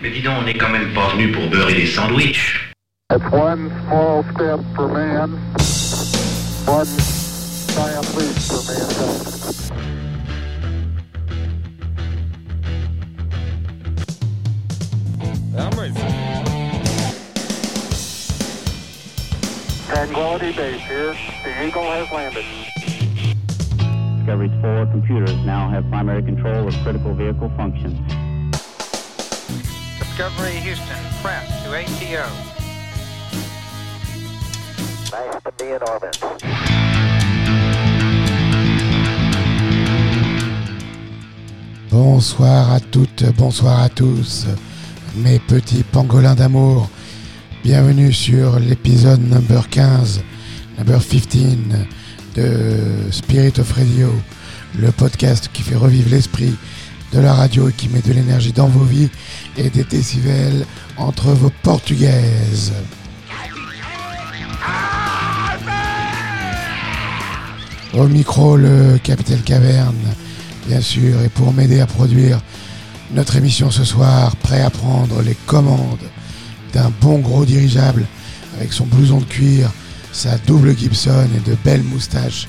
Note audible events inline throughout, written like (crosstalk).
Mais dis donc, on n'est quand même pas venu pour beurrer des sandwichs. It's one small step for man, one giant leap for mankind. I'm ready. Tranquility Base here. The Eagle has landed. Discovery's four computers now have primary control of critical vehicle functions. Discovery Houston, press to ATO. Nice to be in orbit. Bonsoir à toutes, bonsoir à tous, mes petits pangolins d'amour. Bienvenue sur l'épisode number 15, number 15 de Spirit of Radio, le podcast qui fait revivre l'esprit de la radio qui met de l'énergie dans vos vies et des décibels entre vos portugaises. Au micro, le Capitaine Caverne, bien sûr, et pour m'aider à produire notre émission ce soir, prêt à prendre les commandes d'un bon gros dirigeable avec son blouson de cuir, sa double Gibson et de belles moustaches,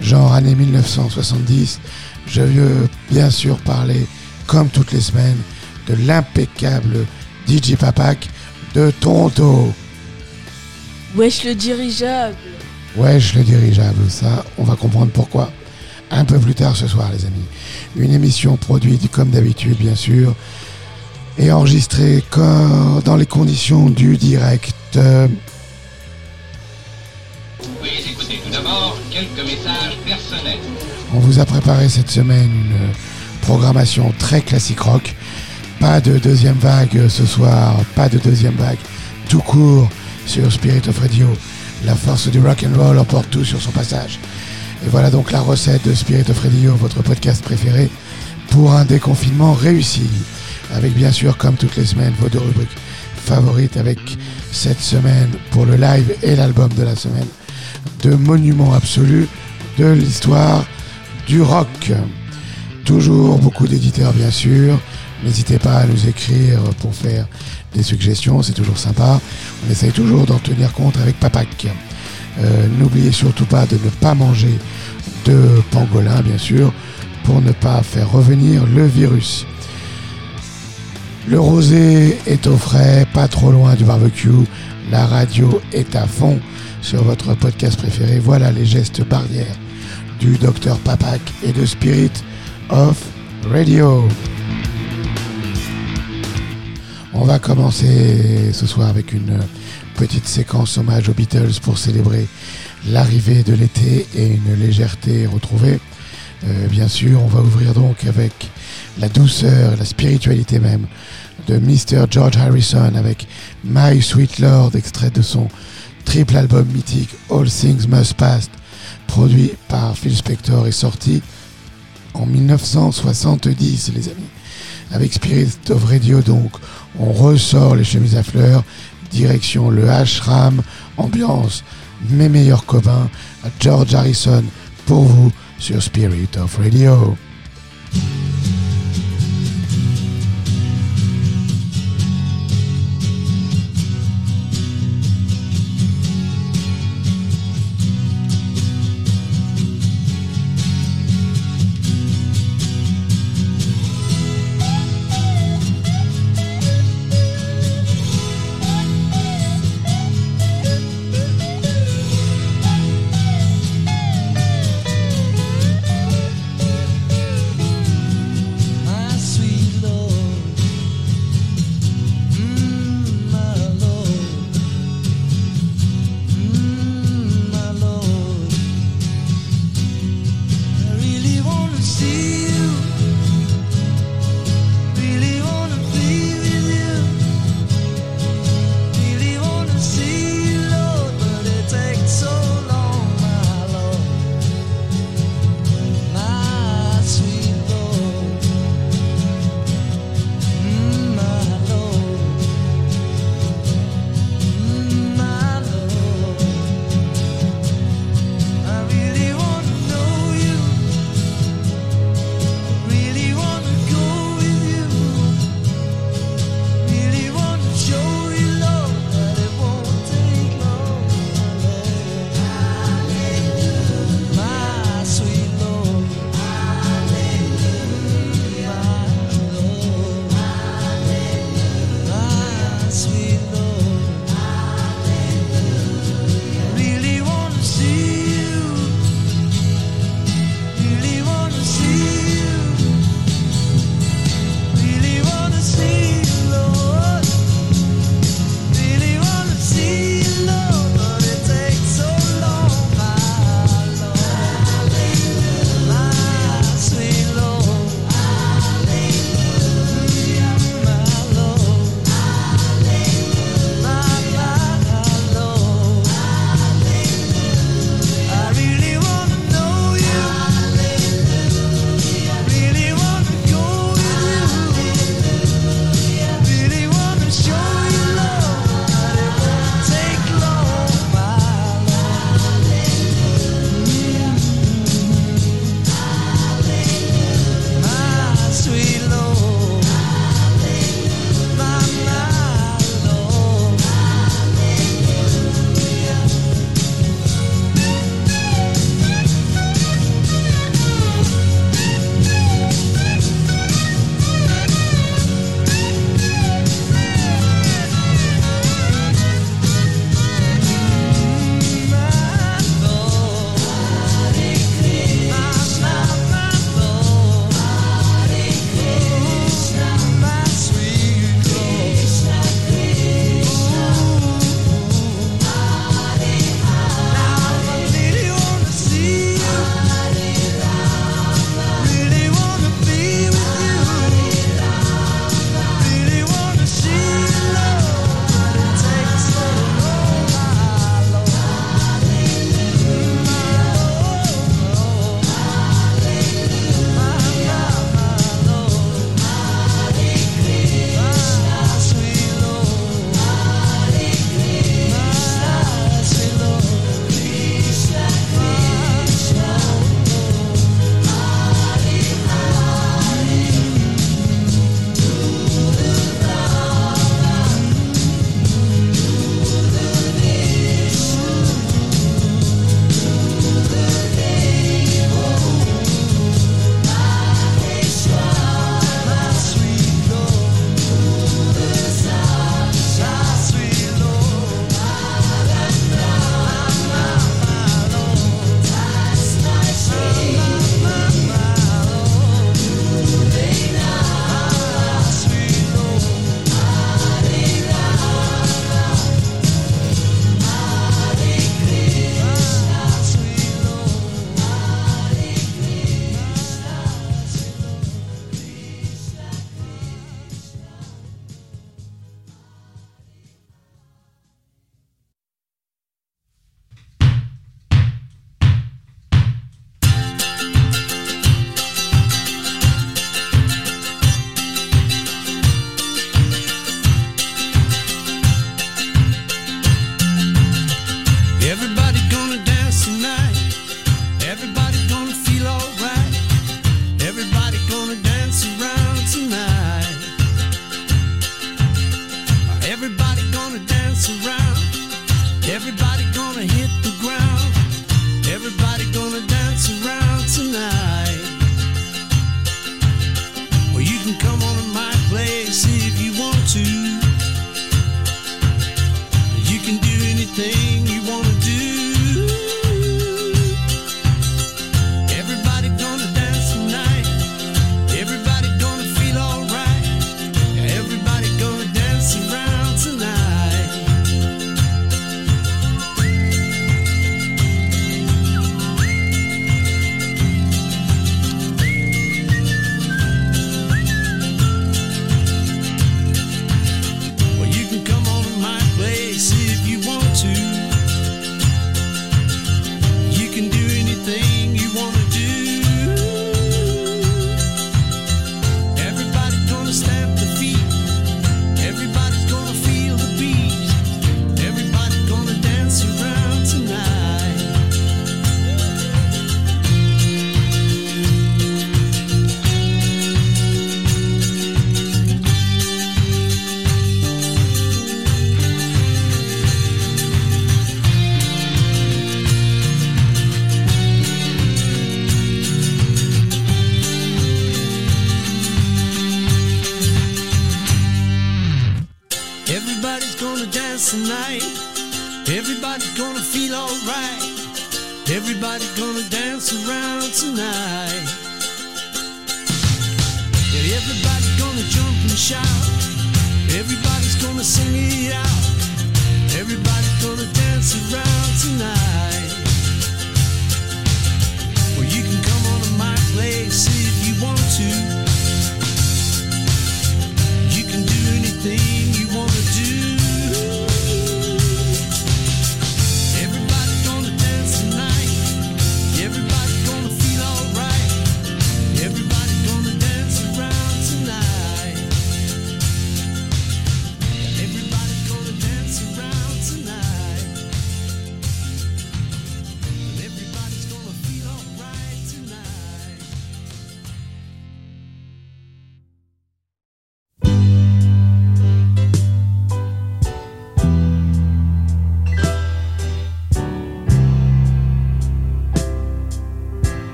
genre année 1970, je veux bien sûr parler, comme toutes les semaines, de l'impeccable DJ Papak de Toronto. Wesh le dirigeable Wesh le dirigeable, ça, on va comprendre pourquoi un peu plus tard ce soir, les amis. Une émission produite comme d'habitude, bien sûr, et enregistrée comme dans les conditions du direct. Euh, Veuillez écouter tout d'abord quelques messages personnels. On vous a préparé cette semaine une programmation très classique rock. Pas de deuxième vague ce soir, pas de deuxième vague. Tout court sur Spirit of Radio. La force du rock and roll emporte tout sur son passage. Et voilà donc la recette de Spirit of Radio, votre podcast préféré, pour un déconfinement réussi. Avec bien sûr, comme toutes les semaines, vos deux rubriques favorites, avec cette semaine pour le live et l'album de la semaine, de monuments absolus de l'histoire du rock. Toujours beaucoup d'éditeurs, bien sûr. N'hésitez pas à nous écrire pour faire des suggestions, c'est toujours sympa. On essaye toujours d'en tenir compte avec Papak. Euh, N'oubliez surtout pas de ne pas manger de pangolin, bien sûr, pour ne pas faire revenir le virus. Le rosé est au frais, pas trop loin du barbecue. La radio est à fond sur votre podcast préféré. Voilà les gestes barrières du docteur Papak et de Spirit of Radio. On va commencer ce soir avec une petite séquence hommage aux Beatles pour célébrer l'arrivée de l'été et une légèreté retrouvée. Euh, bien sûr, on va ouvrir donc avec la douceur, la spiritualité même de Mr. George Harrison avec My Sweet Lord, extrait de son triple album mythique All Things Must Pass, produit par Phil Spector et sorti en 1970, les amis. Avec Spirit of Radio, donc, on ressort les chemises à fleurs, direction le ashram, ambiance, mes meilleurs copains, George Harrison, pour vous, sur Spirit of Radio.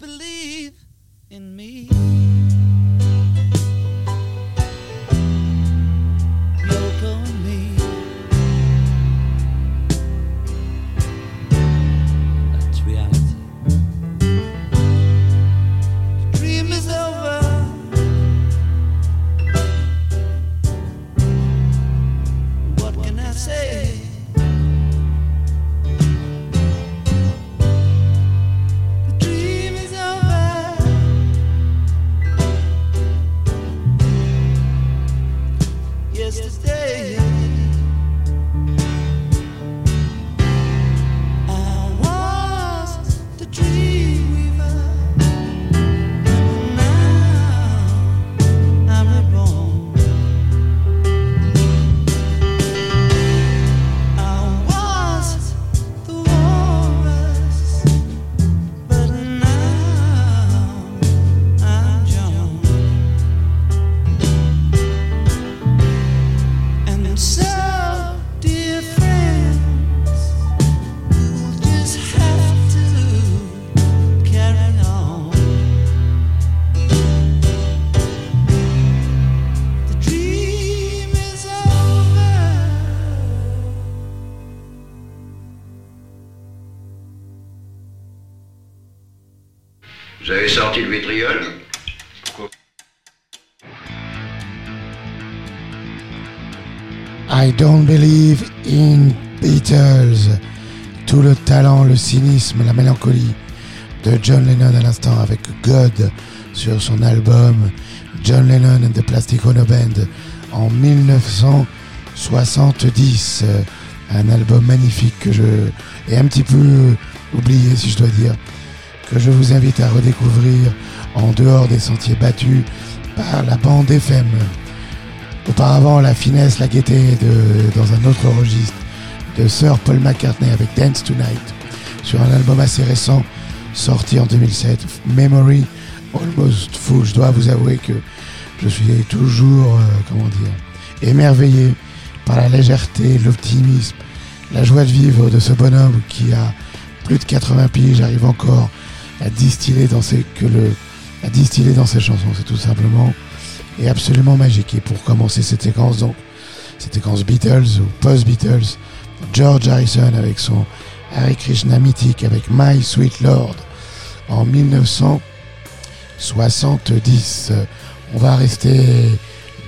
Believe in me. Cynisme, la mélancolie de John Lennon à l'instant avec God sur son album John Lennon and the Plastic Ono Band en 1970. Un album magnifique que je ai un petit peu oublié si je dois dire, que je vous invite à redécouvrir en dehors des sentiers battus par la bande FM. Auparavant, la finesse, la gaieté de, dans un autre registre de Sir Paul McCartney avec Dance Tonight sur un album assez récent sorti en 2007, Memory Almost Full. Je dois vous avouer que je suis toujours, euh, comment dire, émerveillé par la légèreté, l'optimisme, la joie de vivre de ce bonhomme qui a plus de 80 piges, arrive encore à distiller dans ses, que le, à distiller dans ses chansons. C'est tout simplement et absolument magique. Et pour commencer cette séquence, donc, cette séquence Beatles ou post-Beatles, George Harrison avec son Hare Krishna mythique avec My Sweet Lord en 1970. On va rester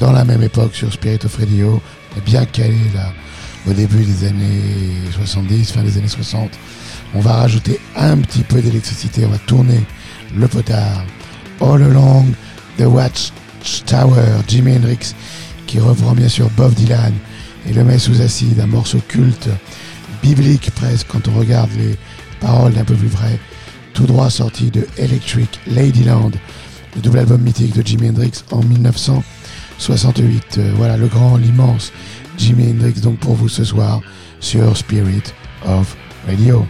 dans la même époque sur Spirit of Radio, bien calé là au début des années 70, fin des années 60. On va rajouter un petit peu d'électricité, on va tourner le potard all along the Watchtower, Jimi Hendrix qui reprend bien sûr Bob Dylan et le met sous acide, un morceau culte, biblique presque quand on regarde les paroles d'un peu plus près, tout droit sorti de Electric Ladyland, le double album mythique de Jimi Hendrix en 1968. Euh, voilà le grand, l'immense Jimi Hendrix donc pour vous ce soir sur Spirit of Radio.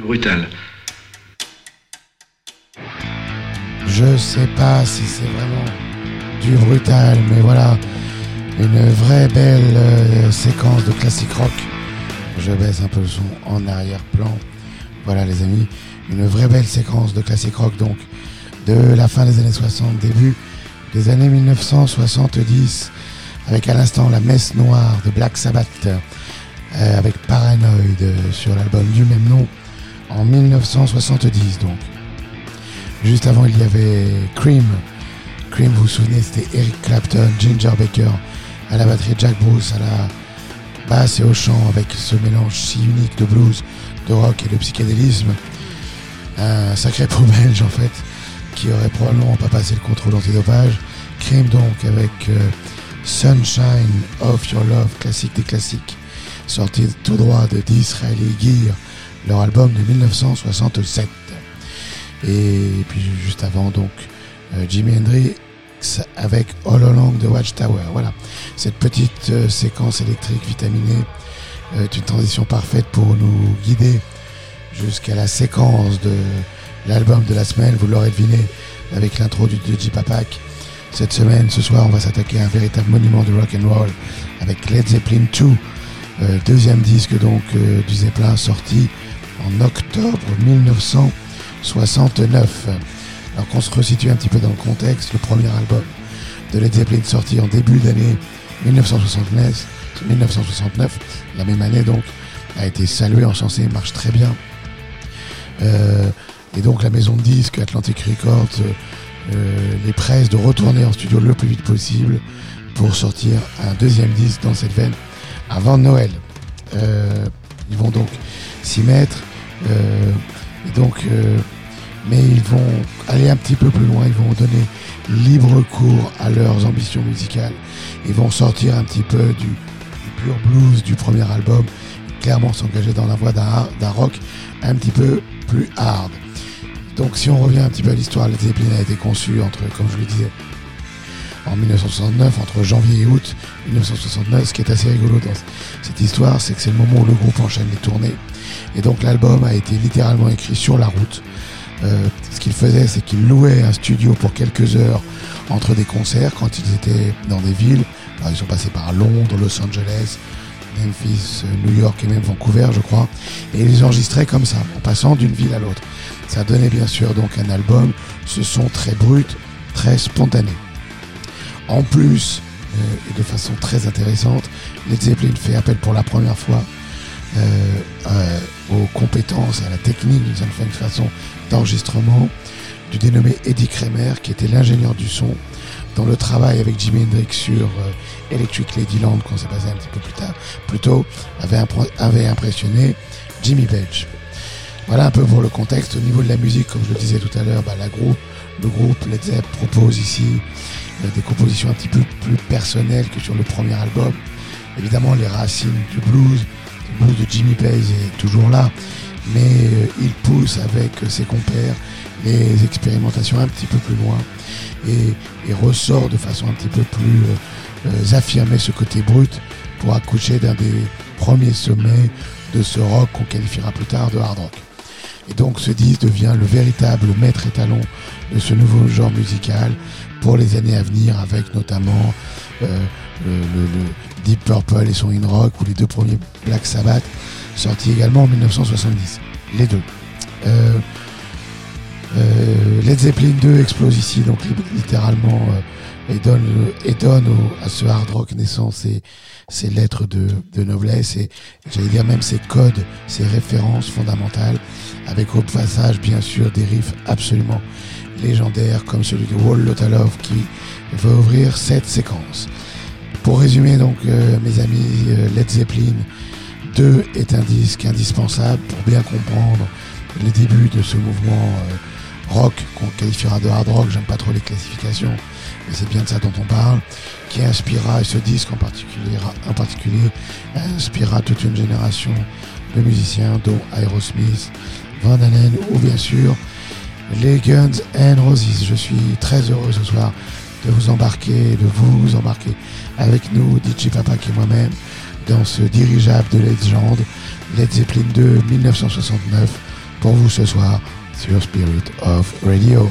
Du brutal. Je sais pas si c'est vraiment du brutal, mais voilà, une vraie belle euh, séquence de classique rock. Je baisse un peu le son en arrière-plan. Voilà les amis, une vraie belle séquence de classique rock donc de la fin des années 60, début des années 1970, avec à l'instant la messe noire de Black Sabbath, euh, avec Paranoid euh, sur l'album du même nom en 1970 donc. Juste avant, il y avait Cream. Cream, vous vous souvenez, c'était Eric Clapton, Ginger Baker, à la batterie Jack Bruce, à la basse et au chant, avec ce mélange si unique de blues, de rock et de psychédélisme. Un sacré pro (laughs) belge, en fait, qui aurait probablement pas passé le contrôle antidopage. Cream, donc, avec euh, Sunshine of Your Love, classique des classiques, sorti tout droit de Disraeli Gear, leur album de 1967. Et puis juste avant, donc, euh, Jimi Hendrix avec All Along the Watchtower. Voilà, cette petite euh, séquence électrique vitaminée est une transition parfaite pour nous guider jusqu'à la séquence de l'album de la semaine. Vous l'aurez deviné avec l'intro du de J Papak. Cette semaine, ce soir, on va s'attaquer à un véritable monument du rock and roll avec Led Zeppelin 2, euh, deuxième disque donc du Zeppelin sorti en octobre 1969. Alors qu'on se resitue un petit peu dans le contexte, le premier album de Led Zeppelin sorti en début d'année 1969, 1969, la même année donc, a été salué, encensé, marche très bien. Euh, et donc la maison de disques Atlantic Records euh, les presse de retourner en studio le plus vite possible pour sortir un deuxième disque dans cette veine avant Noël. Euh, ils vont donc s'y mettre. Euh, donc, euh, mais ils vont aller un petit peu plus loin. Ils vont donner libre cours à leurs ambitions musicales. Ils vont sortir un petit peu du, pur blues du premier album. Clairement s'engager dans la voie d'un rock un petit peu plus hard. Donc si on revient un petit peu à l'histoire, Led Zeppelin a été conçu entre, comme je le disais, en 1969, entre janvier et août 1969. Ce qui est assez rigolo dans cette histoire, c'est que c'est le moment où le groupe enchaîne les tournées. Et donc l'album a été littéralement écrit sur la route. Euh, ce qu'il faisait, c'est qu'il louait un studio pour quelques heures entre des concerts quand ils étaient dans des villes. Ils sont passés par Londres, Los Angeles, Memphis, New York et même Vancouver, je crois. Et ils enregistraient comme ça, en passant d'une ville à l'autre. Ça donnait bien sûr donc un album, ce son très brut, très spontané. En plus, euh, et de façon très intéressante, Led Zeppelin fait appel pour la première fois euh, aux compétences et à la technique d'une certaine façon d'enregistrement du dénommé Eddie Kramer, qui était l'ingénieur du son, dans le travail avec Jimi Hendrix sur euh, Electric Ladyland, qu'on s'est passé un petit peu plus tard, plus tôt, avait impressionné Jimmy Page. Voilà un peu pour le contexte. Au niveau de la musique, comme je le disais tout à l'heure, bah, la groupe, le groupe Led Zepp propose ici euh, des compositions un petit peu plus personnelles que sur le premier album. Évidemment, les racines du blues, le blues de Jimmy Page est toujours là, mais euh, il pousse avec euh, ses compères les expérimentations un petit peu plus loin et, ressort de façon un petit peu plus euh, affirmée ce côté brut pour accoucher d'un des premiers sommets de ce rock qu'on qualifiera plus tard de hard rock. Et donc ce disque devient le véritable maître étalon de ce nouveau genre musical pour les années à venir avec notamment euh, le, le- le Deep Purple et son In Rock ou les deux premiers Black Sabbath sortis également en 1970. Les deux. Euh, euh, Led Zeppelin 2 explose ici donc li- littéralement euh, et donne, et donne au- à ce hard rock naissant ses, ses lettres de, de noblesse et j'allais dire même ses codes, ses références fondamentales avec au passage bien sûr des riffs absolument légendaires comme celui de Wall Lotta Love qui va ouvrir cette séquence. Pour résumer donc euh, mes amis, euh, Led Zeppelin 2 est un disque indispensable pour bien comprendre les débuts de ce mouvement euh, rock qu'on qualifiera de hard rock, j'aime pas trop les classifications, mais c'est bien de ça dont on parle, qui inspirera, et ce disque en particulier, en particulier inspirera toute une génération de musiciens, dont Aerosmith, Van Halen ou bien sûr les Guns N' Roses. Je suis très heureux ce soir de vous embarquer, de vous embarquer avec nous, DJ Papa et moi-même, dans ce dirigeable de légende, Led Zeppelin 2 1969, pour vous ce soir sur Spirit of Radio.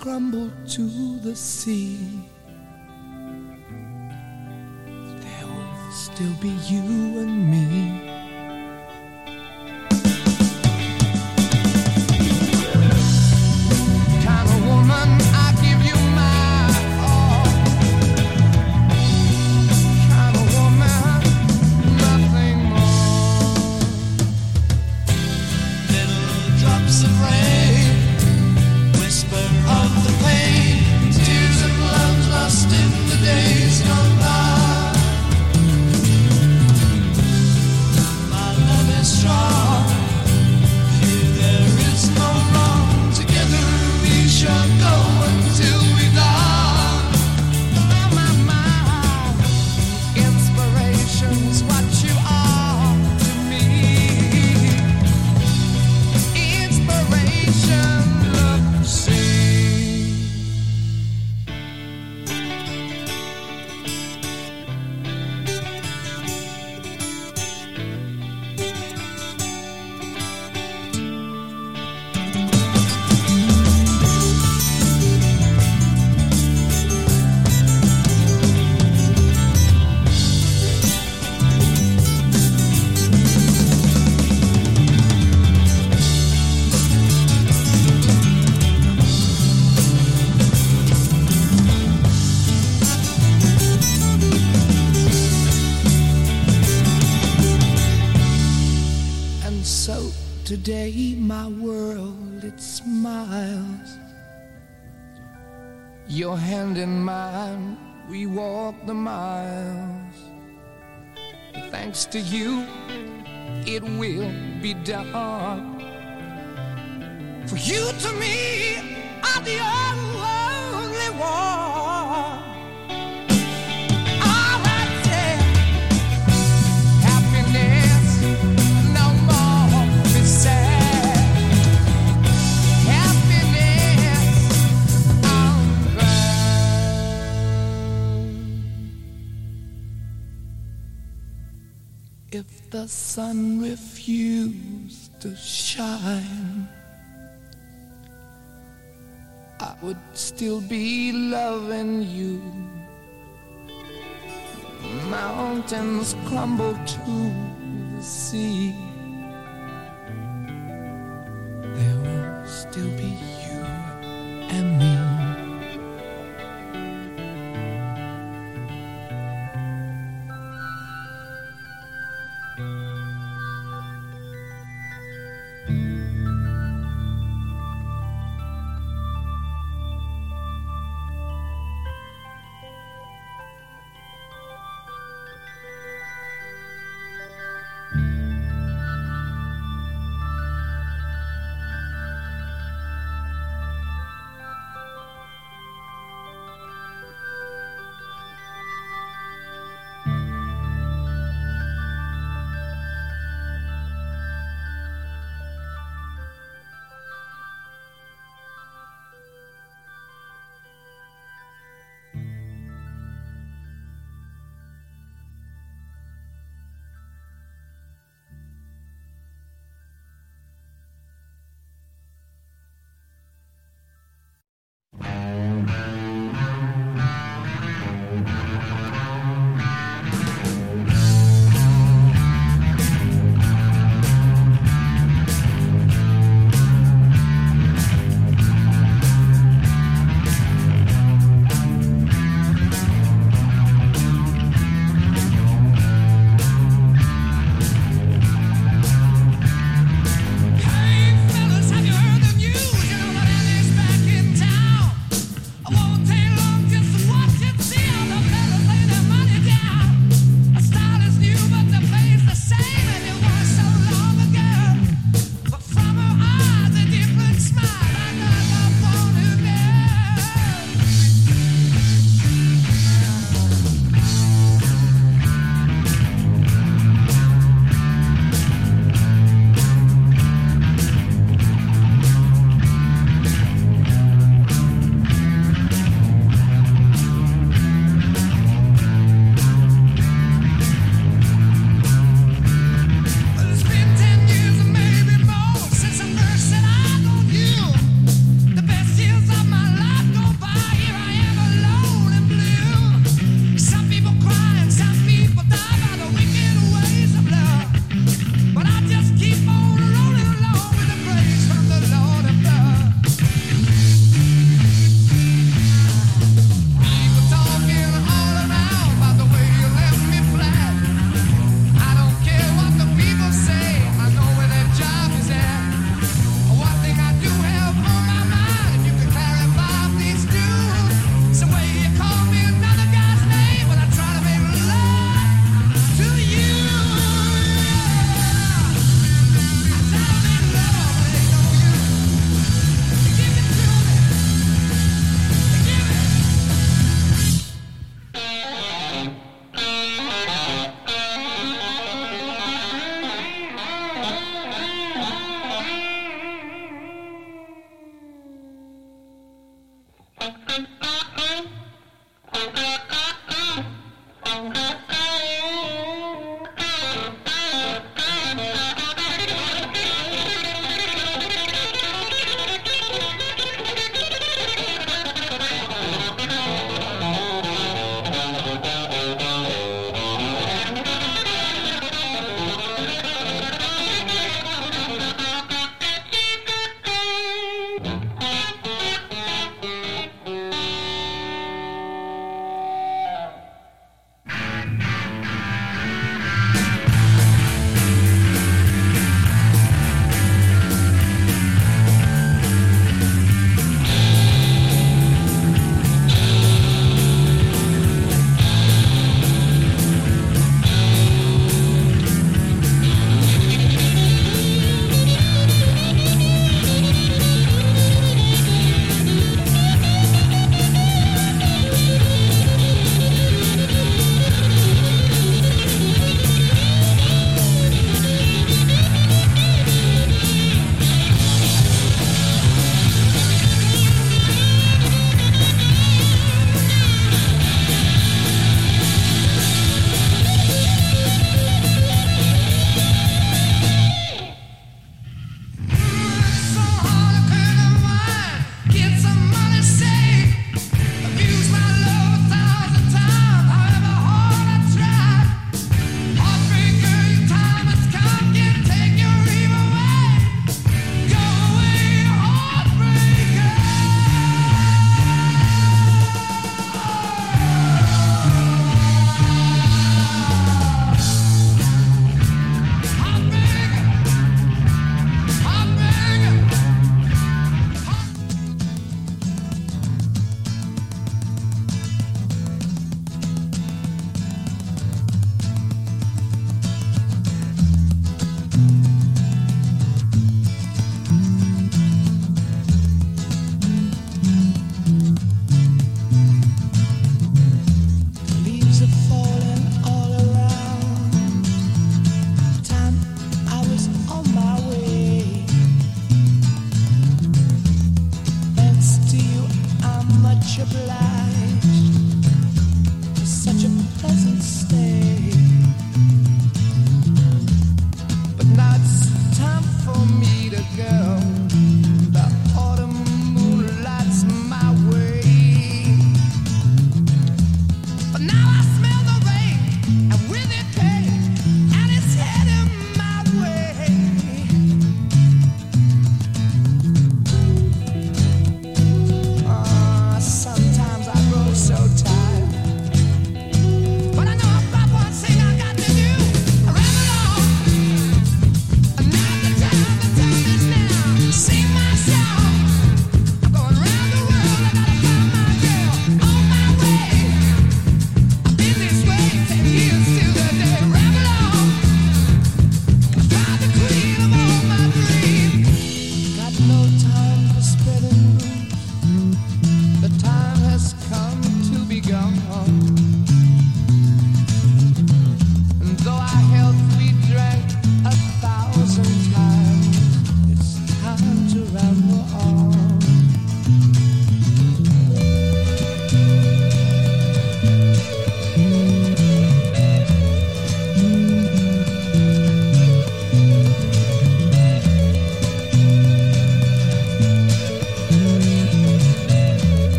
Crumble to the sea, there will still be you and me. Your hand in mine, we walk the miles. Thanks to you, it will be done. For you to me are the only one. If the sun refused to shine, I would still be loving you. Mountains crumble to the sea. There will still be you and me.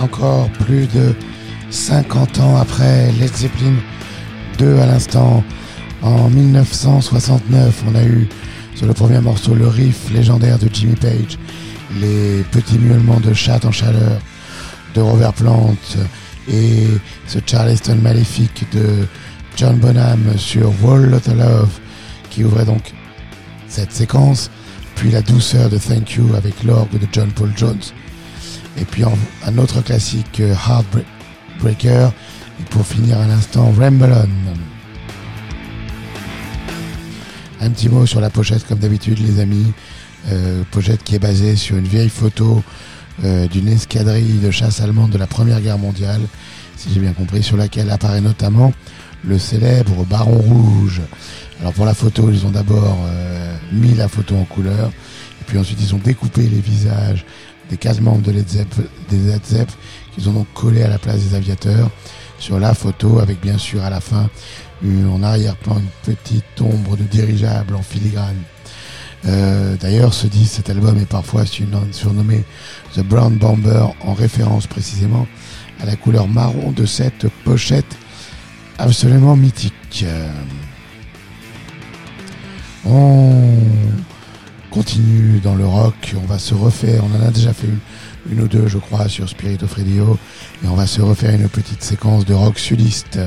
Encore plus de 50 ans après Led Zeppelin 2 à l'instant. En 1969, on a eu sur le premier morceau le riff légendaire de Jimmy Page, les petits miaulements de chat en chaleur de Robert Plant et ce Charleston maléfique de John Bonham sur Wall of Love qui ouvrait donc cette séquence, puis la douceur de Thank You avec l'orgue de John Paul Jones, et puis un autre classique euh, Heartbreaker, et pour finir à l'instant Ramble On. Un petit mot sur la pochette comme d'habitude les amis, Euh, pochette qui est basée sur une vieille photo euh, d'une escadrille de chasse allemande de la Première Guerre mondiale, si j'ai bien compris, sur laquelle apparaît notamment le célèbre Baron Rouge. Alors pour la photo, ils ont d'abord mis la photo en couleur, et puis ensuite ils ont découpé les visages des quatre membres de Led des Led qu'ils ont donc collé à la place des aviateurs sur la photo, avec bien sûr à la fin une- en arrière-plan une petite ombre de dirigeable en filigrane. Euh, D'ailleurs, ce disque, cet album est parfois surnom- surnommé The Brown Bomber en référence précisément à la couleur marron de cette pochette absolument mythique. Euh, On continue dans le rock, on va se refaire, on en a déjà fait une, une ou deux je crois sur Spirit of Radio, et on va se refaire une petite séquence de rock sudiste.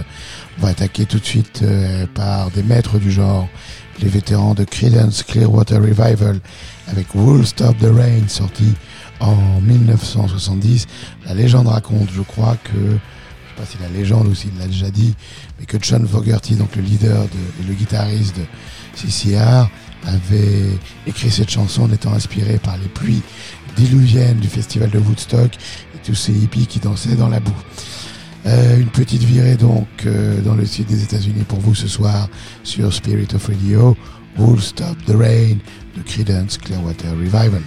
On va attaquer tout de suite euh, par des maîtres du genre, les vétérans de Creedence Clearwater Revival avec Wool Stop the Rain sorti en 1970. La légende raconte, je crois que, je sais pas si la légende ou s'il l'a déjà dit, mais que John Fogerty, donc le leader de, et le guitariste de CCR, avait écrit cette chanson en étant inspiré par les pluies diluviennes du festival de Woodstock et tous ces hippies qui dansaient dans la boue. Euh, une petite virée donc euh, dans le sud des États-Unis pour vous ce soir sur Spirit of Radio, Who'll Stop the Rain de Creedence Clearwater Revival.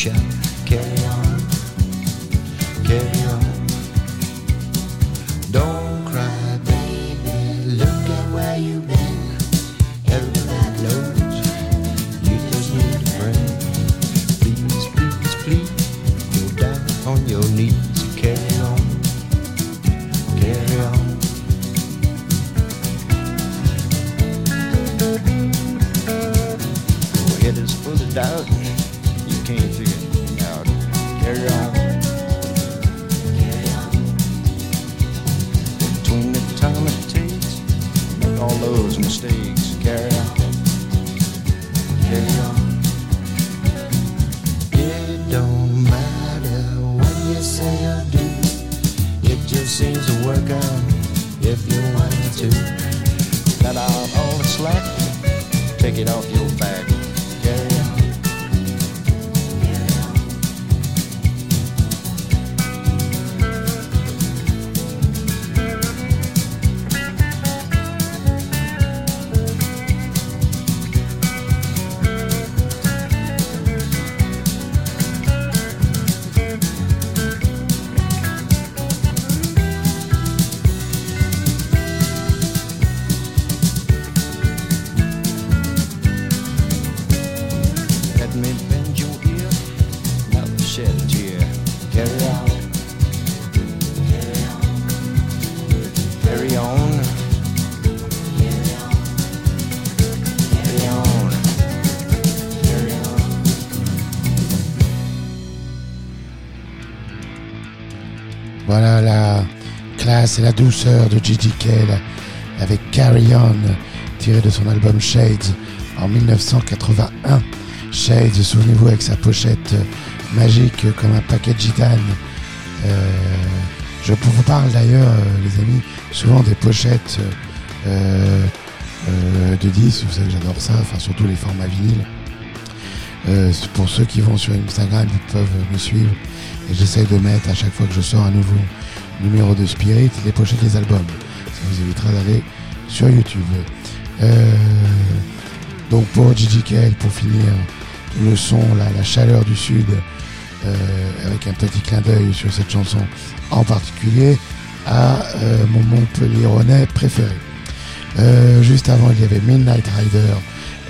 Scream and shout. Carry on, la douceur de Gigi Cale avec Carry On, tiré de son album Shades en 1981. Shades, souvenez-vous, avec sa pochette magique comme un paquet de gitane. Euh, je vous parle d'ailleurs, les amis, souvent des pochettes euh, euh, de disques. Vous savez que j'adore ça, enfin surtout les formats vinyles. Pour ceux qui vont sur Instagram, ils peuvent me suivre. Et j'essaye de mettre à chaque fois que je sors un nouveau numéro de Spirit les pochettes des albums. Ça vous évitera d'aller sur YouTube. Euh, donc pour Gigi Kale, pour finir, le son, la, chaleur du Sud, euh, avec un petit clin d'œil sur cette chanson en particulier, à euh, mon Montpellieronais préféré. Euh, juste avant, il y avait Midnight Rider,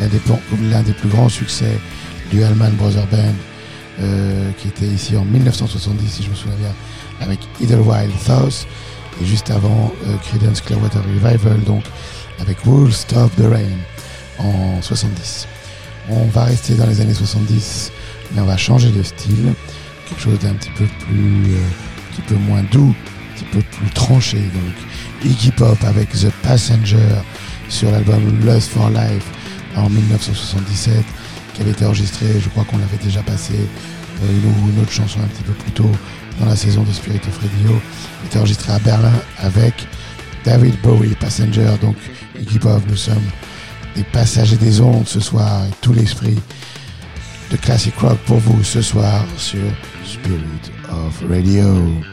l'un des, plus grands succès du Allman Brothers Band, qui était ici en 1970, si je me souviens bien, avec Idlewild Thoughts. Et juste avant, euh, Creedence Clearwater Revival, donc avec Wool Stop the Rain en 70. On va rester dans les années 70, mais on va changer de style, quelque chose d'un petit peu plus, euh, un petit peu moins doux, un petit peu plus tranché. Donc Iggy Pop avec The Passenger sur l'album Lust for Life en 1977, qui avait été enregistré, je crois qu'on l'avait déjà passé, euh, une, autre chanson un petit peu plus tôt dans la saison de Spirit of Radio, était enregistré à Berlin avec David Bowie, Passenger, donc Iggy Pop, nous sommes des passagers des ondes ce soir et tout l'esprit de Classic Rock pour vous ce soir sur Spirit of Radio.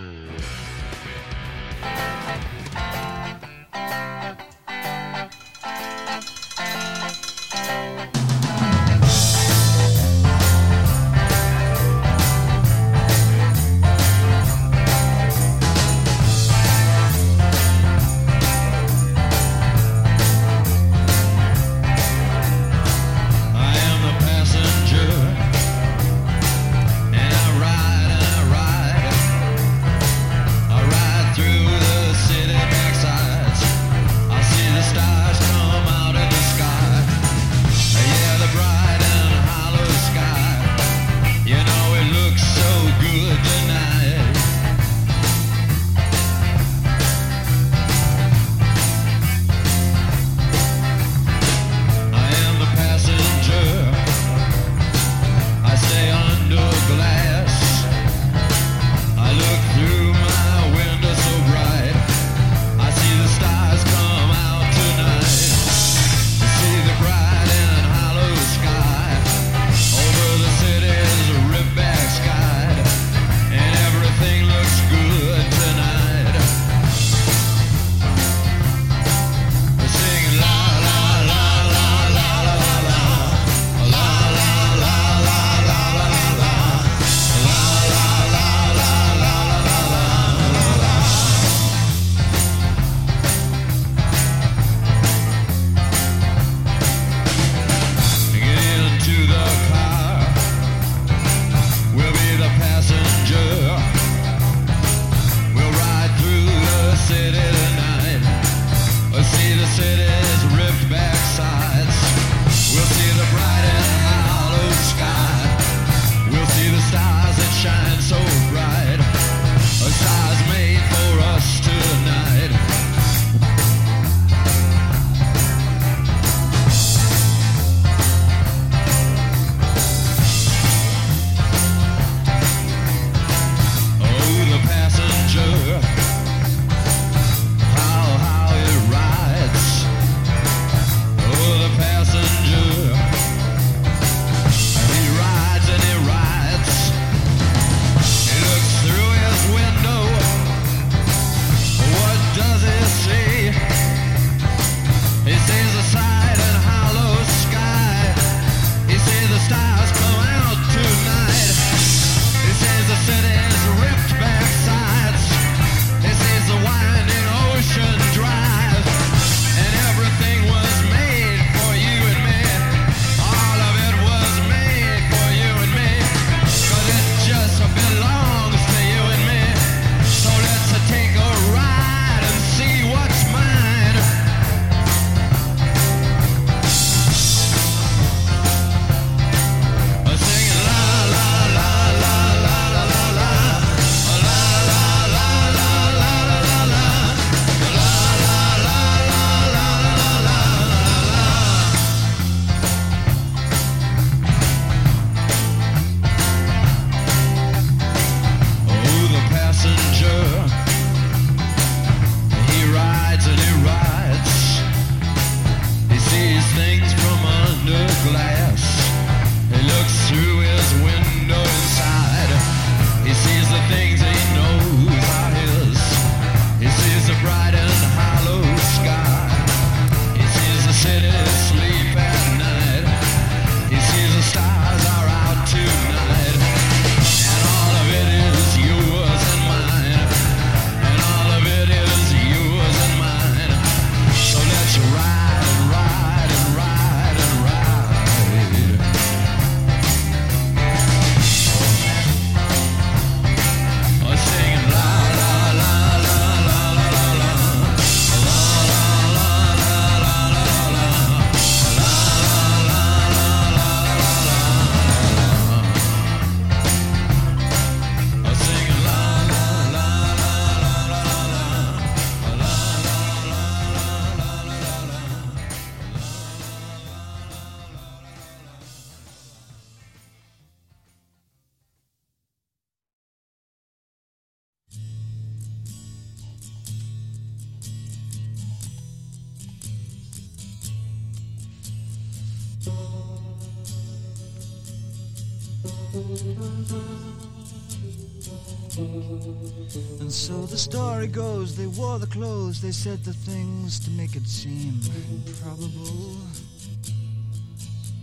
Wore the clothes, they said the things to make it seem improbable.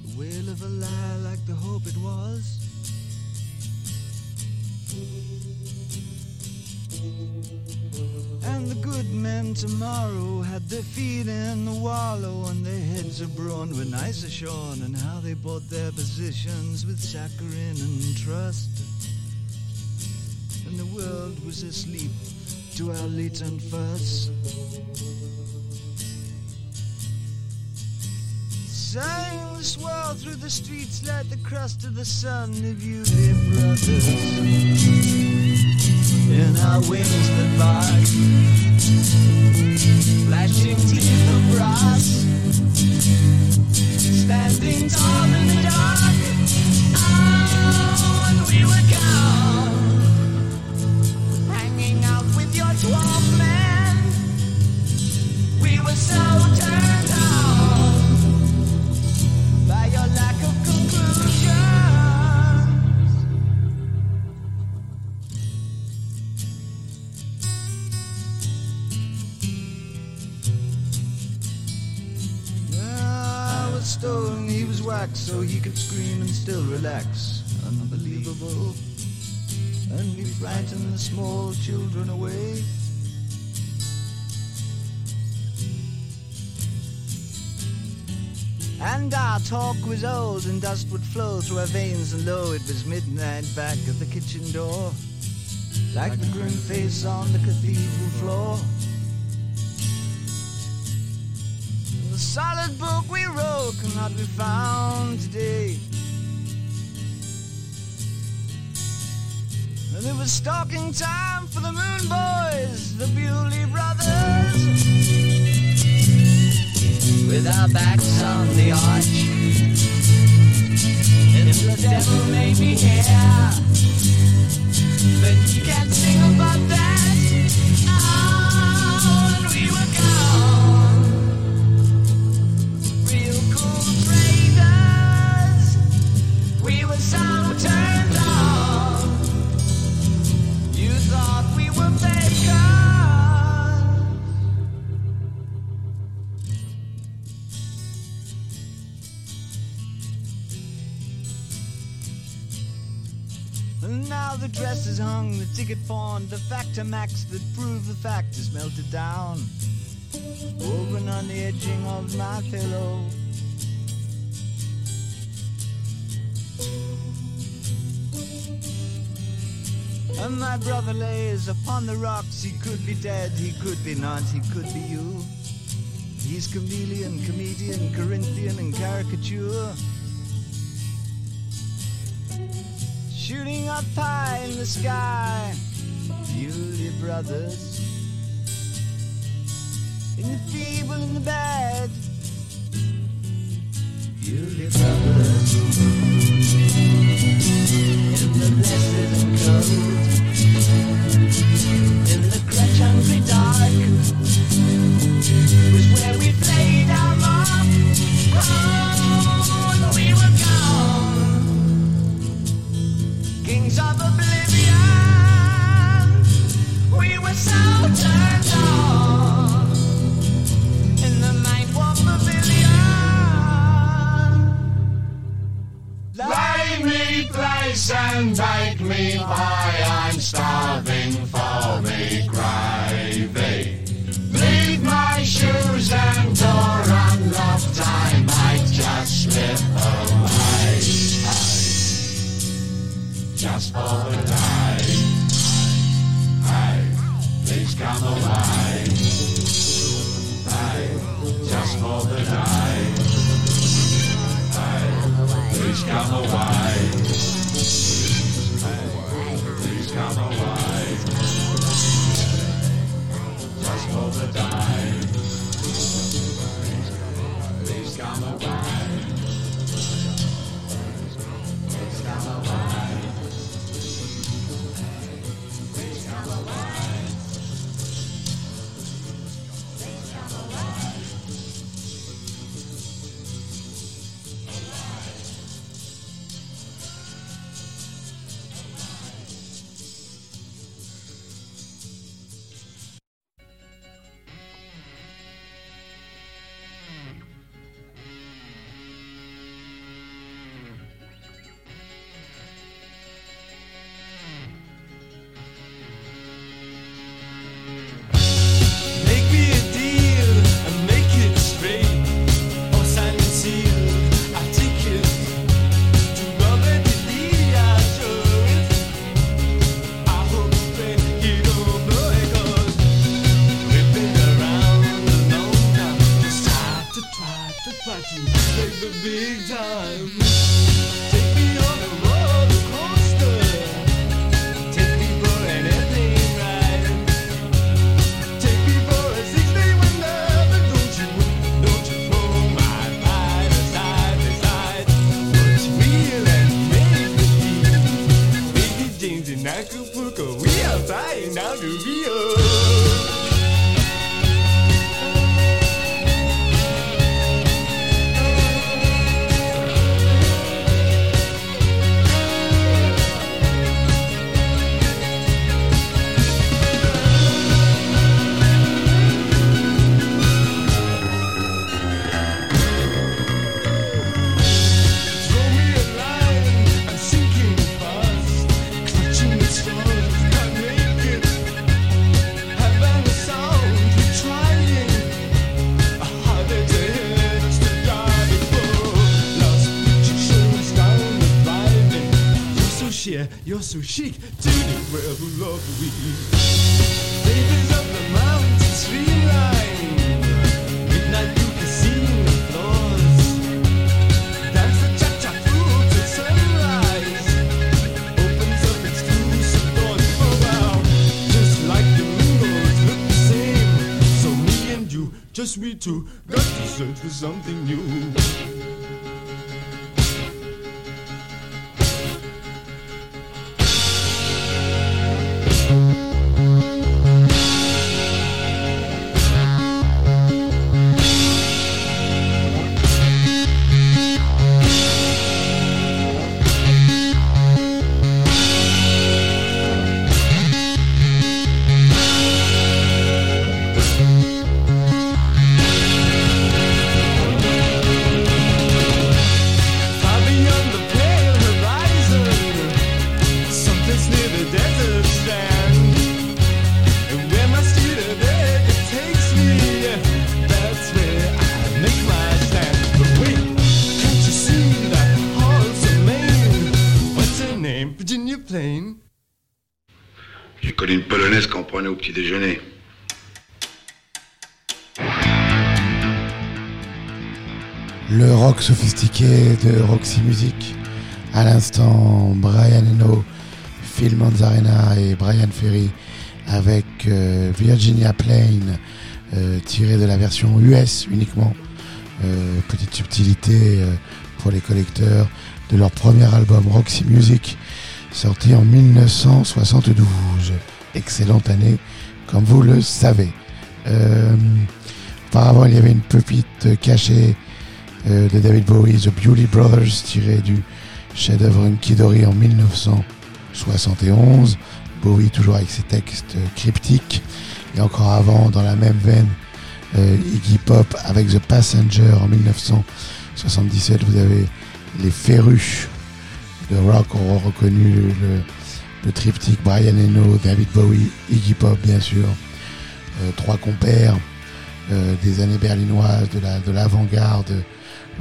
The wail of a lie like the hope it was. And the good men tomorrow had their feet in the wallow and their heads abroad with nicer shorn and how they bought their positions with saccharine and trust. And the world was asleep to our latent fuss. Sang the swell through the streets like the crust of the sun of you, dear brothers in our wings that bark, flashing teeth of brass, standing tall in the dark. Oh, and we were gone, stone, he was wax, so he could scream and still relax. Unbelievable. And we frightened the small children away. And our talk was old, and dust would flow through our veins, and lo, it was midnight back at the kitchen door, like the grim face on the cathedral floor. The solid book we wrote cannot be found today. And it was stalking time for the Moon Boys, the Bewley Brothers. With our backs on the arch. If the devil may be here, then you can't sing about that. The dress is hung, the ticket pawned, the factor max that prove the fact is melted down. Woven on the edging of my pillow. And my brother lays upon the rocks. He could be dead, he could be not, he could be you. He's chameleon, comedian, Corinthian, and caricature. Shooting up high in the sky. Beauty brothers. In the feeble, in the bad. Beauty brothers. In the blessed and cold. In the crutch hungry dark. Was where we played our mark. Oh, and bake me pie. I'm starving for me gravy. Just for the day. Hey, please come away. Hey, just for the day. Hey, please come away. Hey, please come away. Just for the day. Please come away. Something rock sophistiqué de Roxy Music. À l'instant, Brian Eno, Phil Manzarena et Brian Ferry avec euh, Virginia Plain euh, tiré de la version US uniquement. Euh, petite subtilité pour les collecteurs de leur premier album Roxy Music sorti en 1972. Excellente année, comme vous le savez. Auparavant, il y avait une pépite cachée euh, de David Bowie, The Beauty Brothers, tiré du chef-d'œuvre Kidori en 1971. Bowie toujours avec ses textes cryptiques. Et encore avant, dans la même veine, euh, Iggy Pop avec The Passenger en 1977. Vous avez les férus de rock auront reconnu le, le triptyque Brian Eno, David Bowie, Iggy Pop bien sûr. Euh, trois compères euh, des années berlinoises, de la de l'avant-garde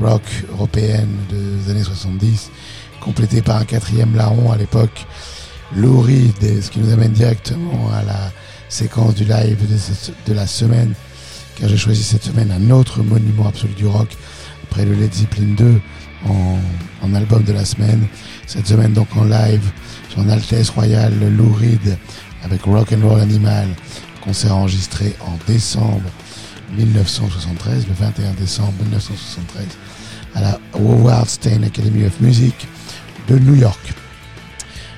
rock européenne des années 70, complété par un quatrième larron à l'époque, Lou Reed, et ce qui nous amène directement à la séquence du live de, la semaine, car j'ai choisi cette semaine un autre monument absolu du rock, après le Led Zeppelin 2 en, en album de la semaine. Cette semaine donc en live, son Altesse Royale Lou Reed avec Rock and Roll Animal, concert enregistré en décembre 1973, le 21 décembre 1973, à la Howard Stein Academy of Music de New York.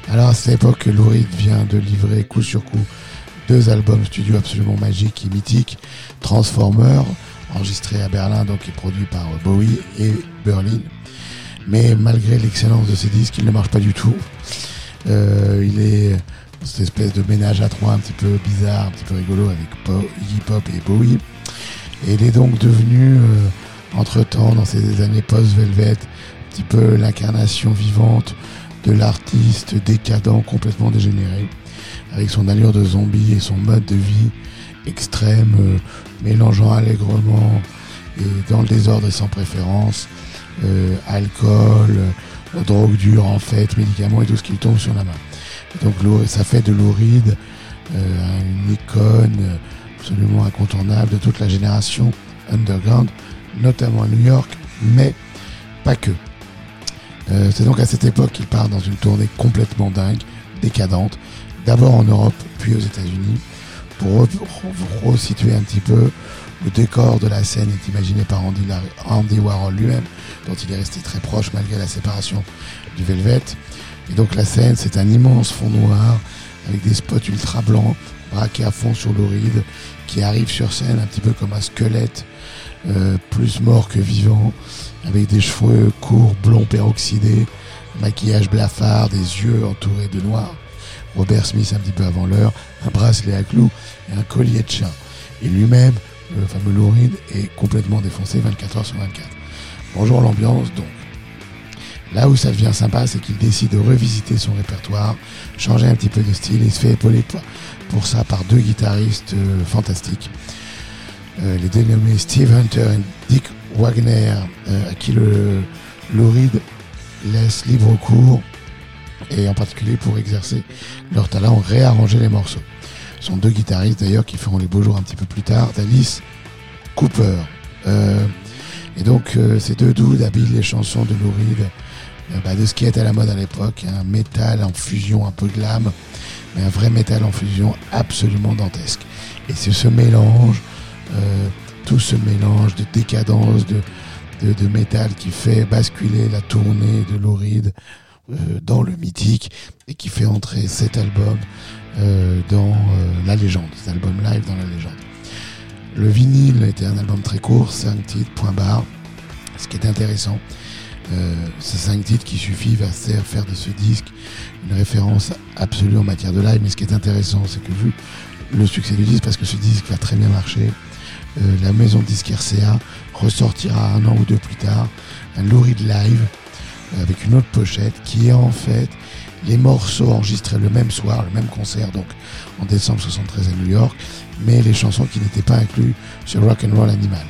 Alors à cette époque, Lou Reed vient de livrer coup sur coup deux albums studio absolument magiques et mythiques, Transformer, enregistré à Berlin donc et produit par Bowie et Berlin. Mais malgré l'excellence de ces disques, il ne marche pas du tout. Euh, il est cette espèce de ménage à trois un petit peu bizarre, un petit peu rigolo avec Iggy Pop et Bowie. Et il est donc devenu, euh, entre-temps, dans ces années post-Velvet, un petit peu l'incarnation vivante de l'artiste décadent, complètement dégénéré, avec son allure de zombie et son mode de vie extrême, euh, mélangeant allègrement et dans le désordre et sans préférence, euh, alcool, euh, drogue dure en fait, médicaments et tout ce qui tombe sur la main. Donc ça fait de Lou Reed euh, une icône absolument incontournable de toute la génération underground, notamment à New York mais pas que. Euh, c'est donc à cette époque qu'il part dans une tournée complètement dingue, décadente, d'abord en Europe, puis aux États-Unis, pour re- re- resituer un petit peu. Le décor de la scène est imaginé par Andy, Andy Warhol lui-même, dont il est resté très proche malgré la séparation du Velvet. Et donc la scène, c'est un immense fond noir avec des spots ultra blancs braqués à fond sur l'oride qui arrive sur scène un petit peu comme un squelette, euh, plus mort que vivant, avec des cheveux courts, blonds peroxydés, maquillage blafard, des yeux entourés de noir. Robert Smith un petit peu avant l'heure, un bracelet à clous et un collier de chien. Et lui-même, le fameux Louride, est complètement défoncé 24 heures sur 24. Bonjour l'ambiance donc. Là où ça devient sympa, c'est qu'il décide de revisiter son répertoire, changer un petit peu de style et se fait épauler pour, ça par deux guitaristes euh, fantastiques. Euh, les dénommés Steve Hunter et Dick Wagner, euh, à qui le Louride laisse libre cours et en particulier pour exercer leur talent, réarranger les morceaux. Ce sont deux guitaristes d'ailleurs qui feront les beaux jours un petit peu plus tard, d'Alice Cooper. Et donc ces deux dudes habillent les chansons de Lou bah, de ce qui était à la mode à l'époque, un métal en fusion un peu glam, mais un vrai métal en fusion absolument dantesque. Et c'est ce mélange, euh, tout ce mélange de décadence, de, de, de métal qui fait basculer la tournée de Reed euh, dans le mythique et qui fait entrer cet album euh, dans euh, la légende, cet album live dans la légende. Le vinyle était un album très court, 5 titres, point barre. Ce qui est intéressant, euh, ces 5 titres qui suffisent à faire de ce disque une référence absolue en matière de live. Mais ce qui est intéressant, c'est que vu le succès du disque, parce que ce disque va très bien marcher, euh, la maison de disque RCA ressortira un an ou deux plus tard un Lou Reed live euh, avec une autre pochette qui est en fait les morceaux enregistrés le même soir, le même concert, donc en décembre 73 à New York, mais les chansons qui n'étaient pas incluses sur Rock and Roll Animal.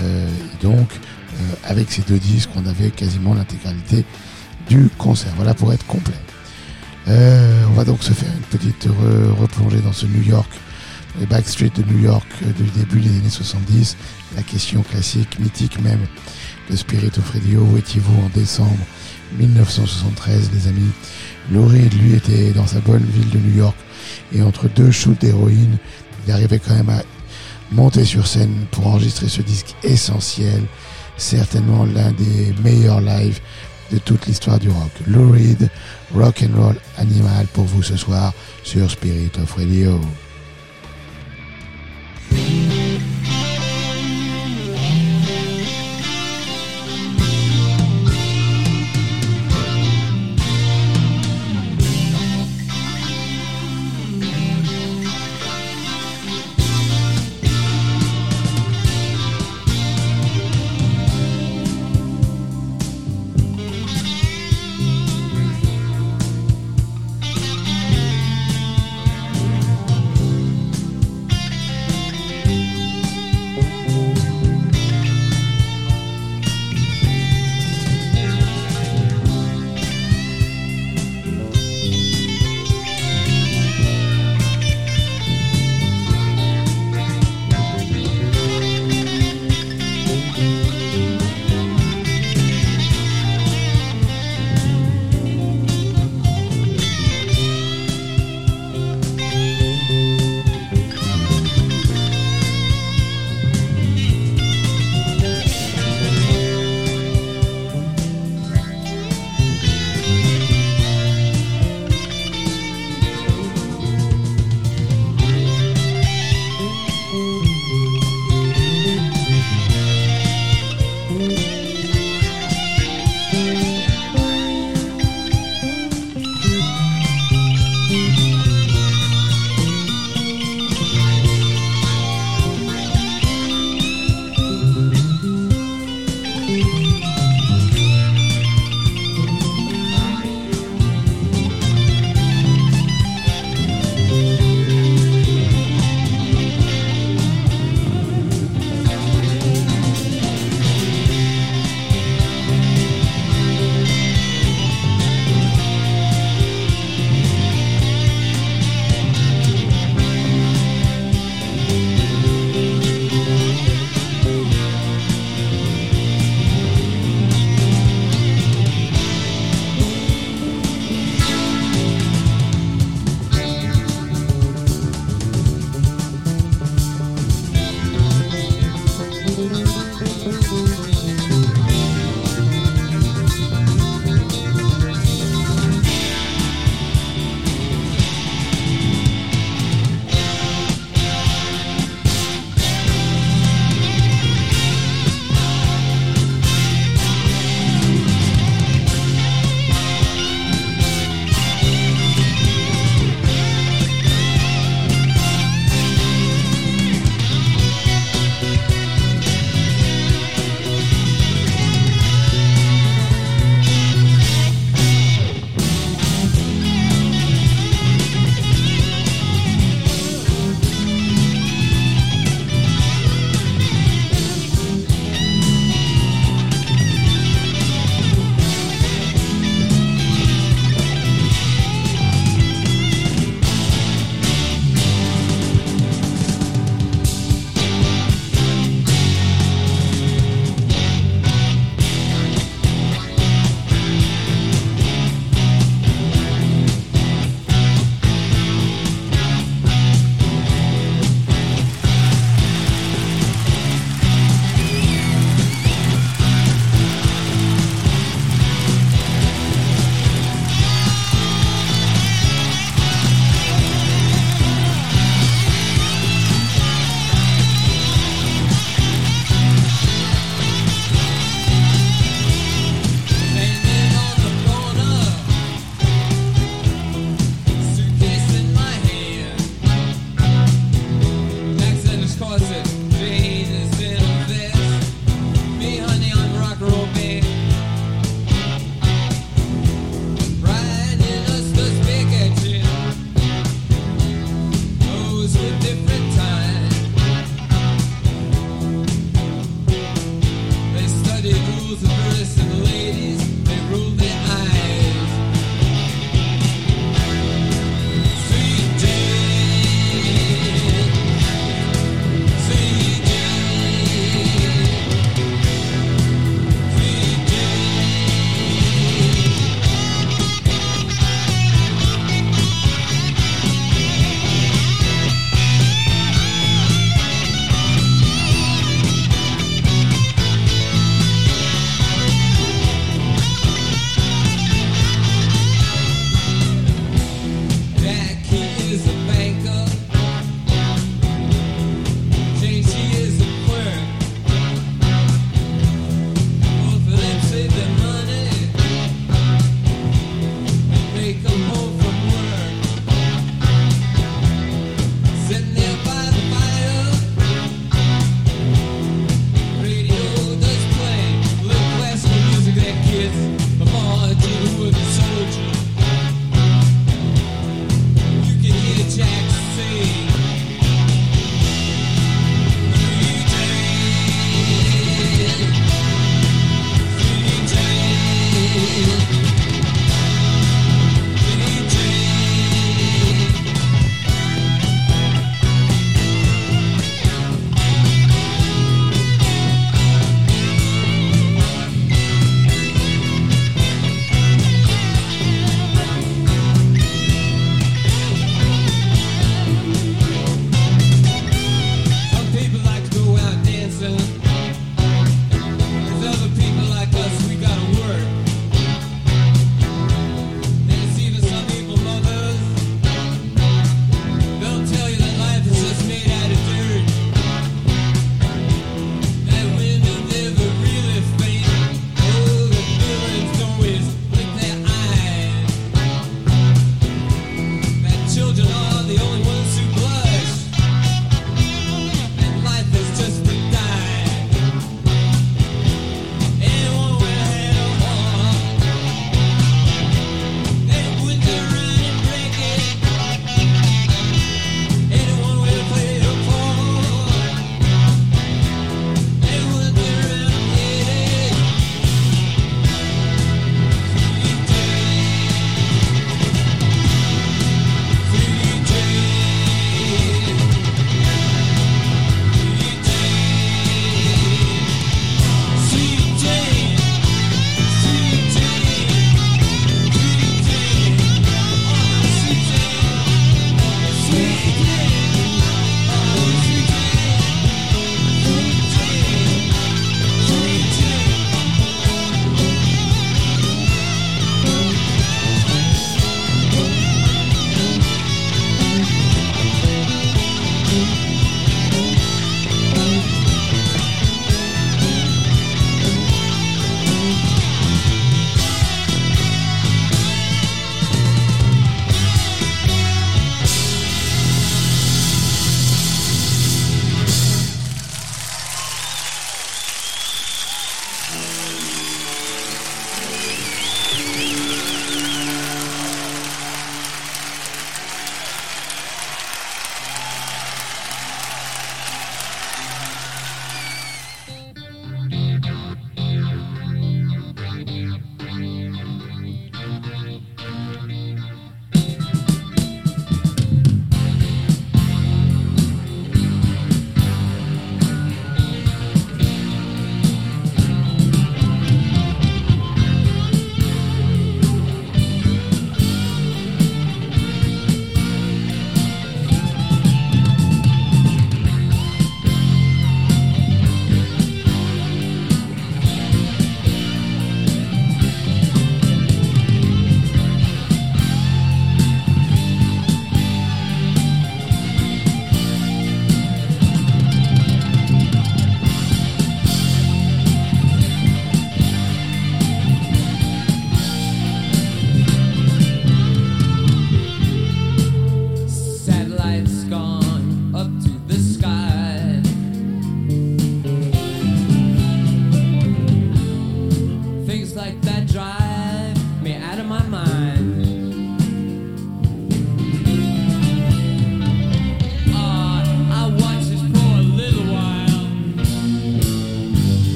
Euh, donc, avec ces deux disques, on avait quasiment l'intégralité du concert. Voilà pour être complet. Euh, on va donc se faire une petite re- replongée dans ce New York, les backstreets de New York euh, du début des années 70. La question classique, mythique même, de Spirit of Radio, où étiez-vous en décembre 1973, les amis? Lou Reed, lui, était dans sa bonne ville de New York, et entre deux shoots d'héroïne, il arrivait quand même à monter sur scène pour enregistrer ce disque essentiel, certainement l'un des meilleurs lives de toute l'histoire du rock. Lou Reed, Rock and Roll Animal pour vous ce soir sur Spirit of Radio.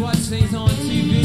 Watch things on TV.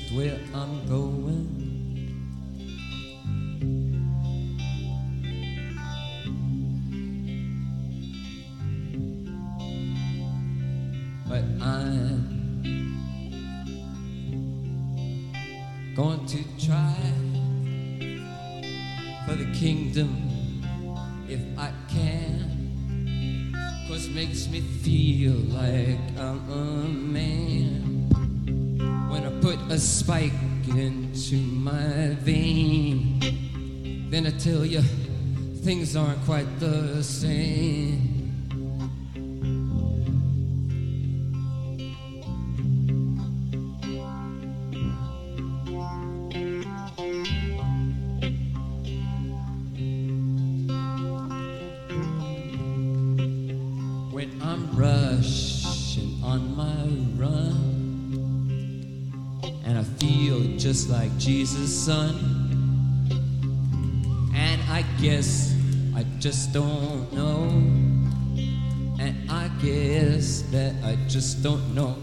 twist we're ungoing. tell you things aren't quite the same. When I'm rushing on my run, and I feel just like Jesus' son. just don't know. And I guess that I just don't know.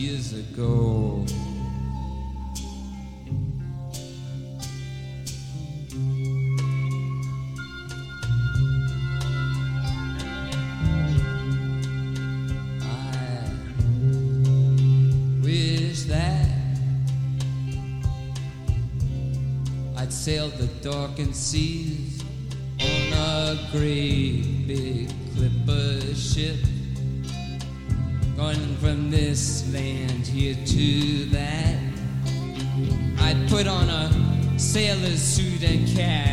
years ago. sailed the darkened seas on a great big clipper ship from this land here to that. I'd put on a sailor's suit and cap.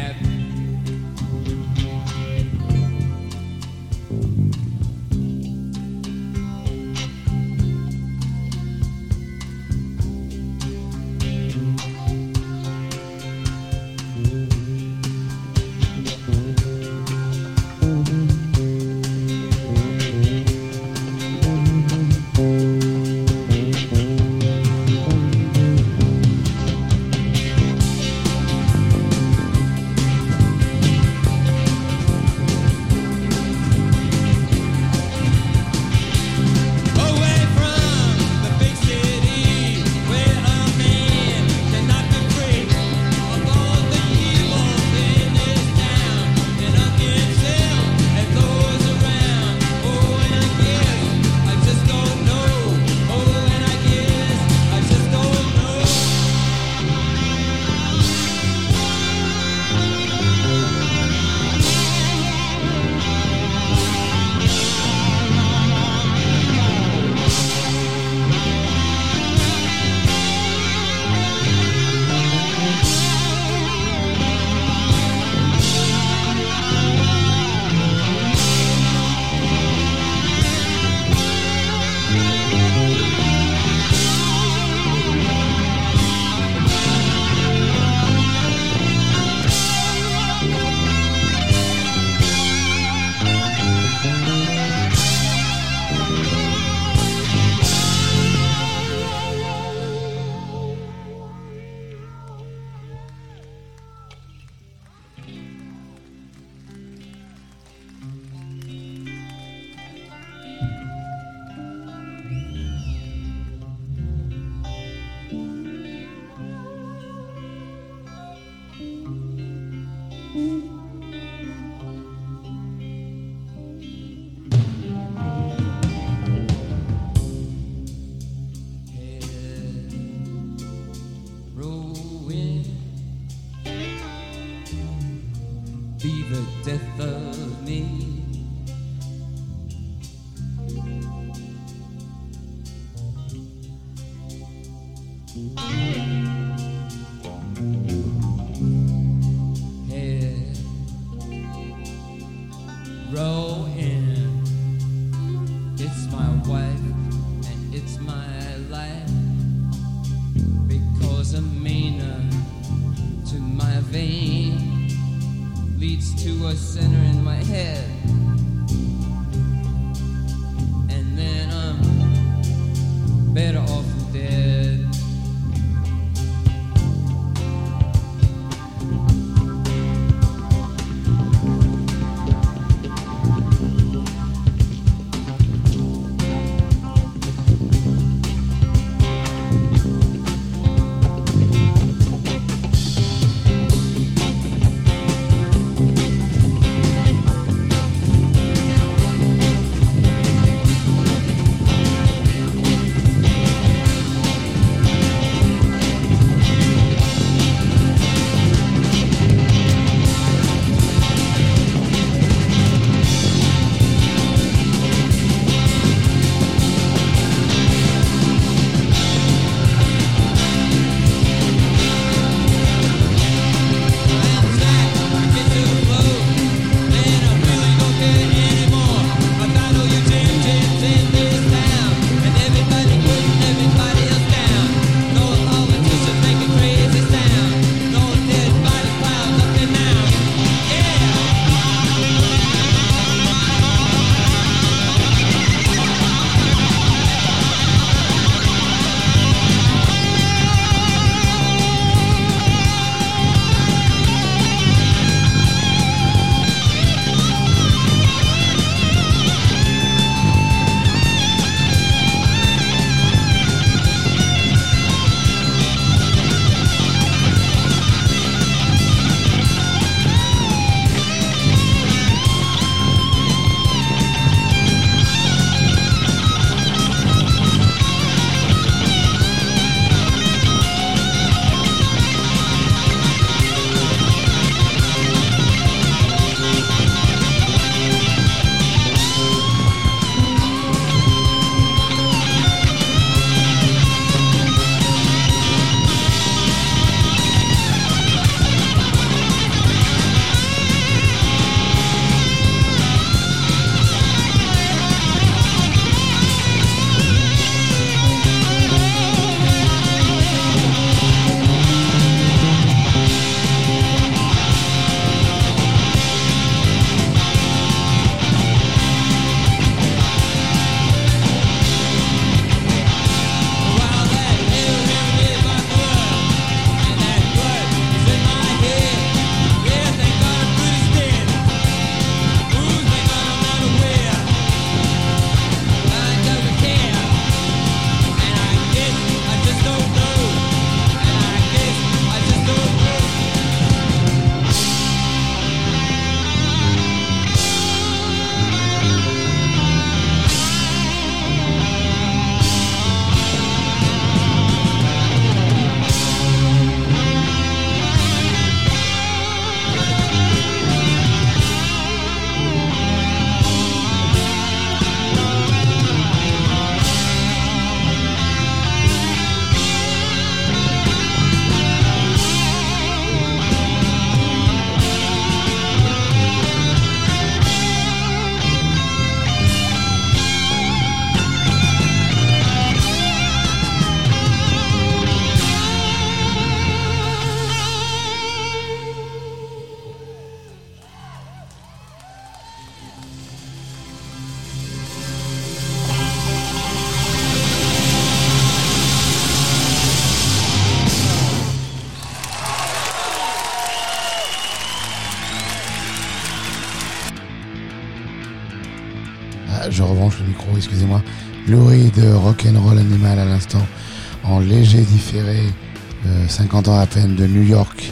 50 ans à peine de New York,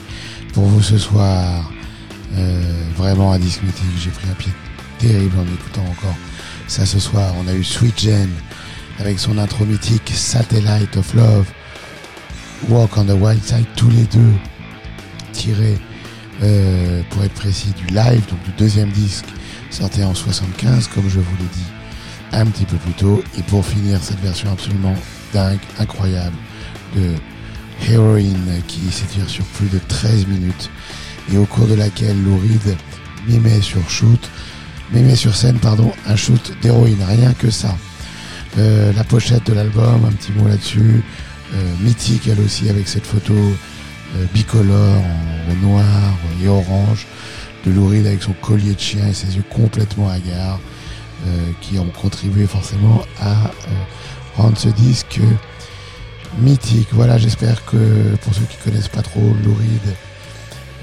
pour vous ce soir. Euh, vraiment un disque mythique, j'ai pris un pied terrible en écoutant encore ça ce soir. On a eu Sweet Jen avec son intro mythique Satellite of Love, Walk on the Wild Side, tous les deux tirés, euh, pour être précis, du live, donc du deuxième disque sorti en 75, comme je vous l'ai dit un petit peu plus tôt. Et pour finir, cette version absolument dingue, incroyable de Heroin qui s'étire sur plus de 13 minutes et au cours de laquelle Lou Reed mimait sur shoot, mimait sur scène pardon, un shoot d'héroïne, rien que ça. Euh, la pochette de l'album, un petit mot là-dessus, euh, mythique elle aussi avec cette photo euh, bicolore en noir et orange de Lou Reed avec son collier de chien et ses yeux complètement hagards qui ont contribué forcément à rendre ce disque mythique. Voilà, j'espère que pour ceux qui connaissent pas trop Lou Reed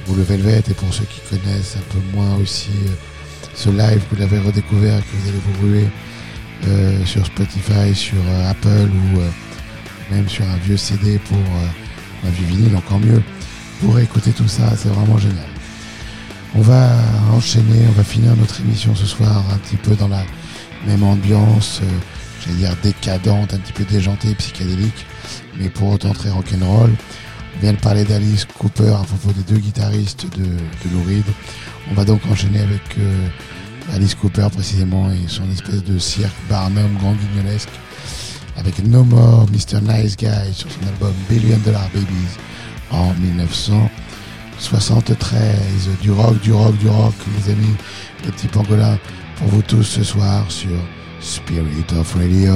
ou le Velvet et pour ceux qui connaissent un peu moins aussi euh, ce live, vous l'avez redécouvert, que vous allez vous ruer euh, sur Spotify, sur euh, Apple ou même sur un vieux CD pour un vieux vinyle, encore mieux, pour écouter tout ça, c'est vraiment génial. On va enchaîner, on va finir notre émission ce soir un petit peu dans la même ambiance, j'allais dire décadente, un petit peu déjantée, psychédélique, mais pour autant très rock'n'roll. On vient de parler d'Alice Cooper à propos des deux guitaristes de, de Lou Reed. On va donc enchaîner avec euh, Alice Cooper précisément et son espèce de cirque Barnum grand guignolesque avec No More Mr. Nice Guy sur son album Billion Dollar Babies en 1973. Du rock, du rock, du rock, les amis, les petits pangolins pour vous tous ce soir sur Spirit of Radio.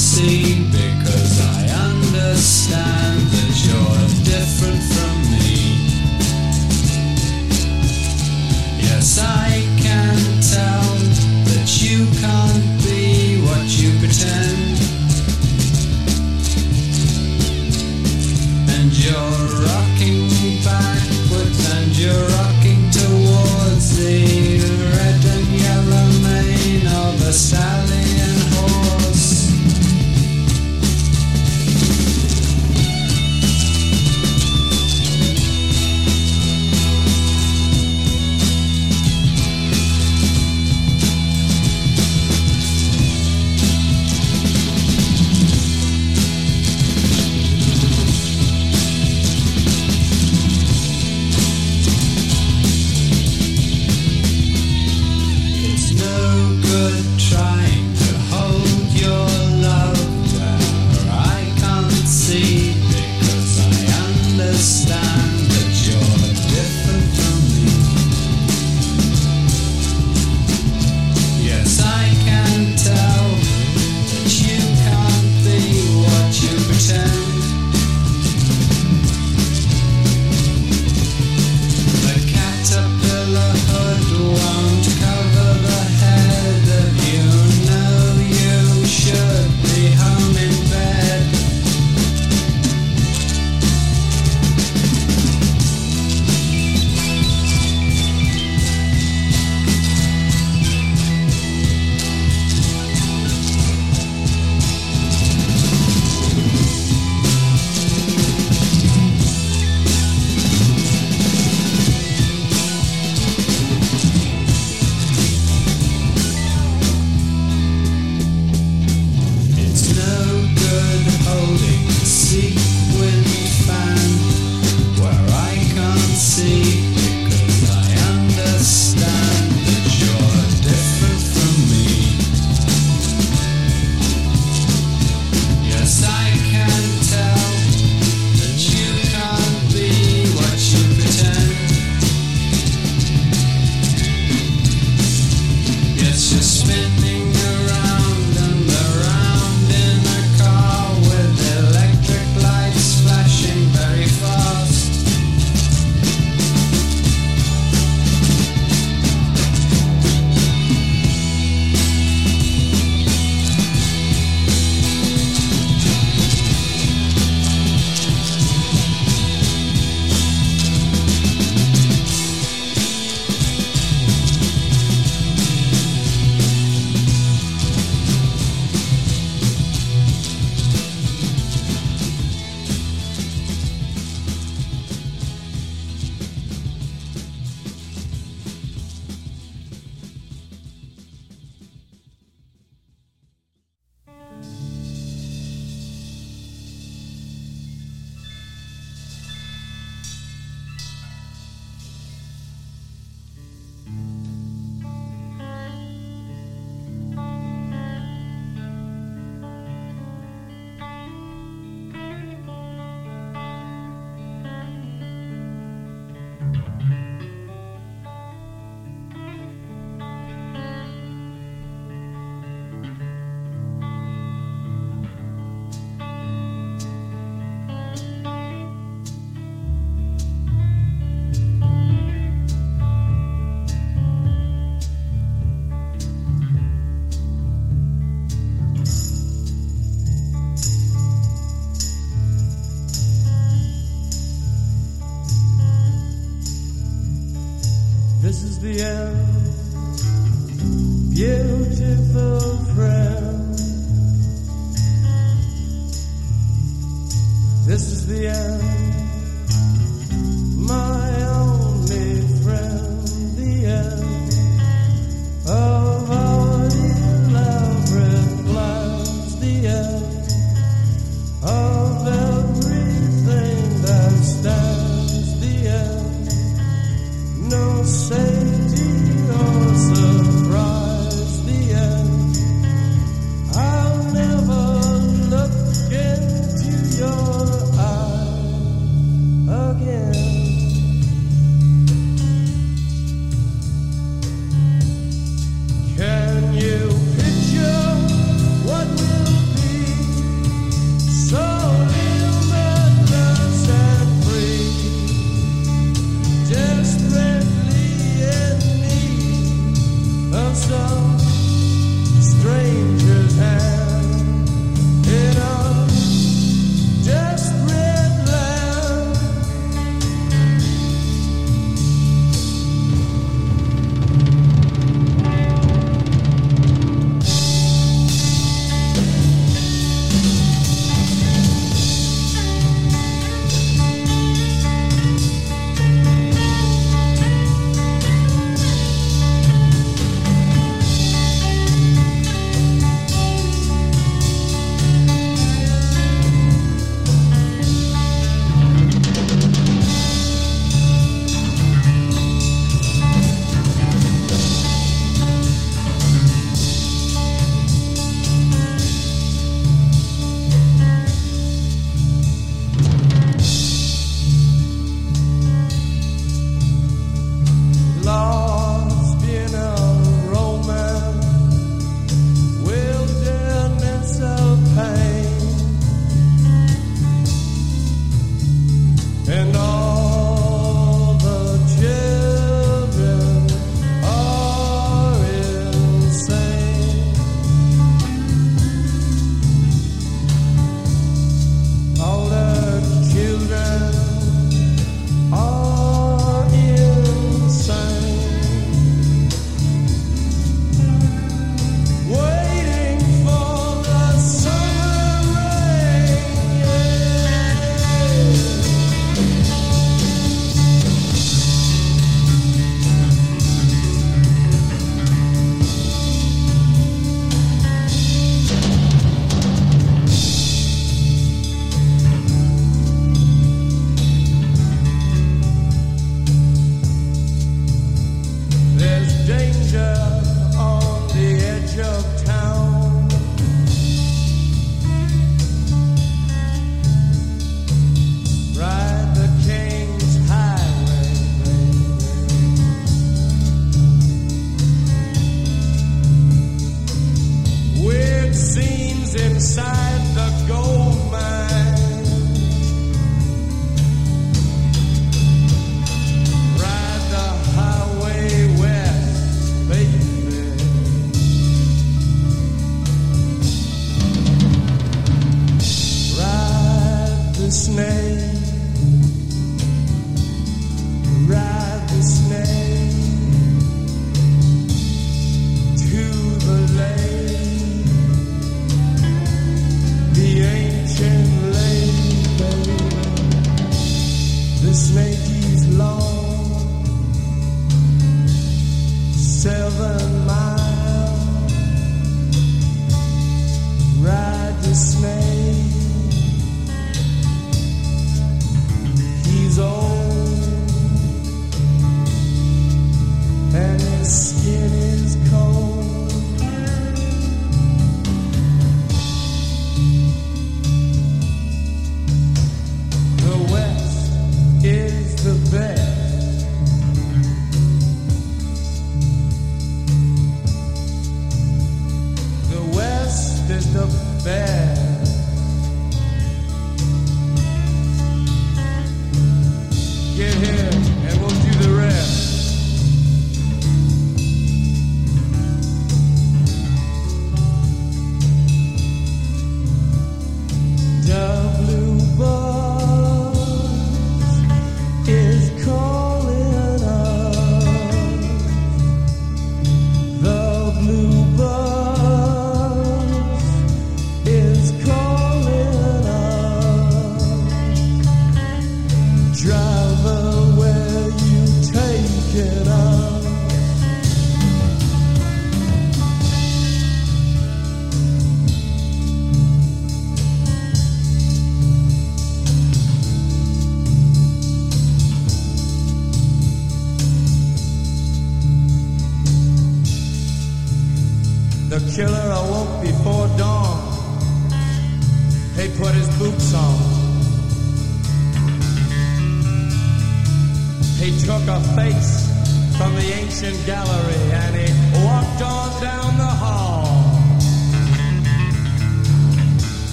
See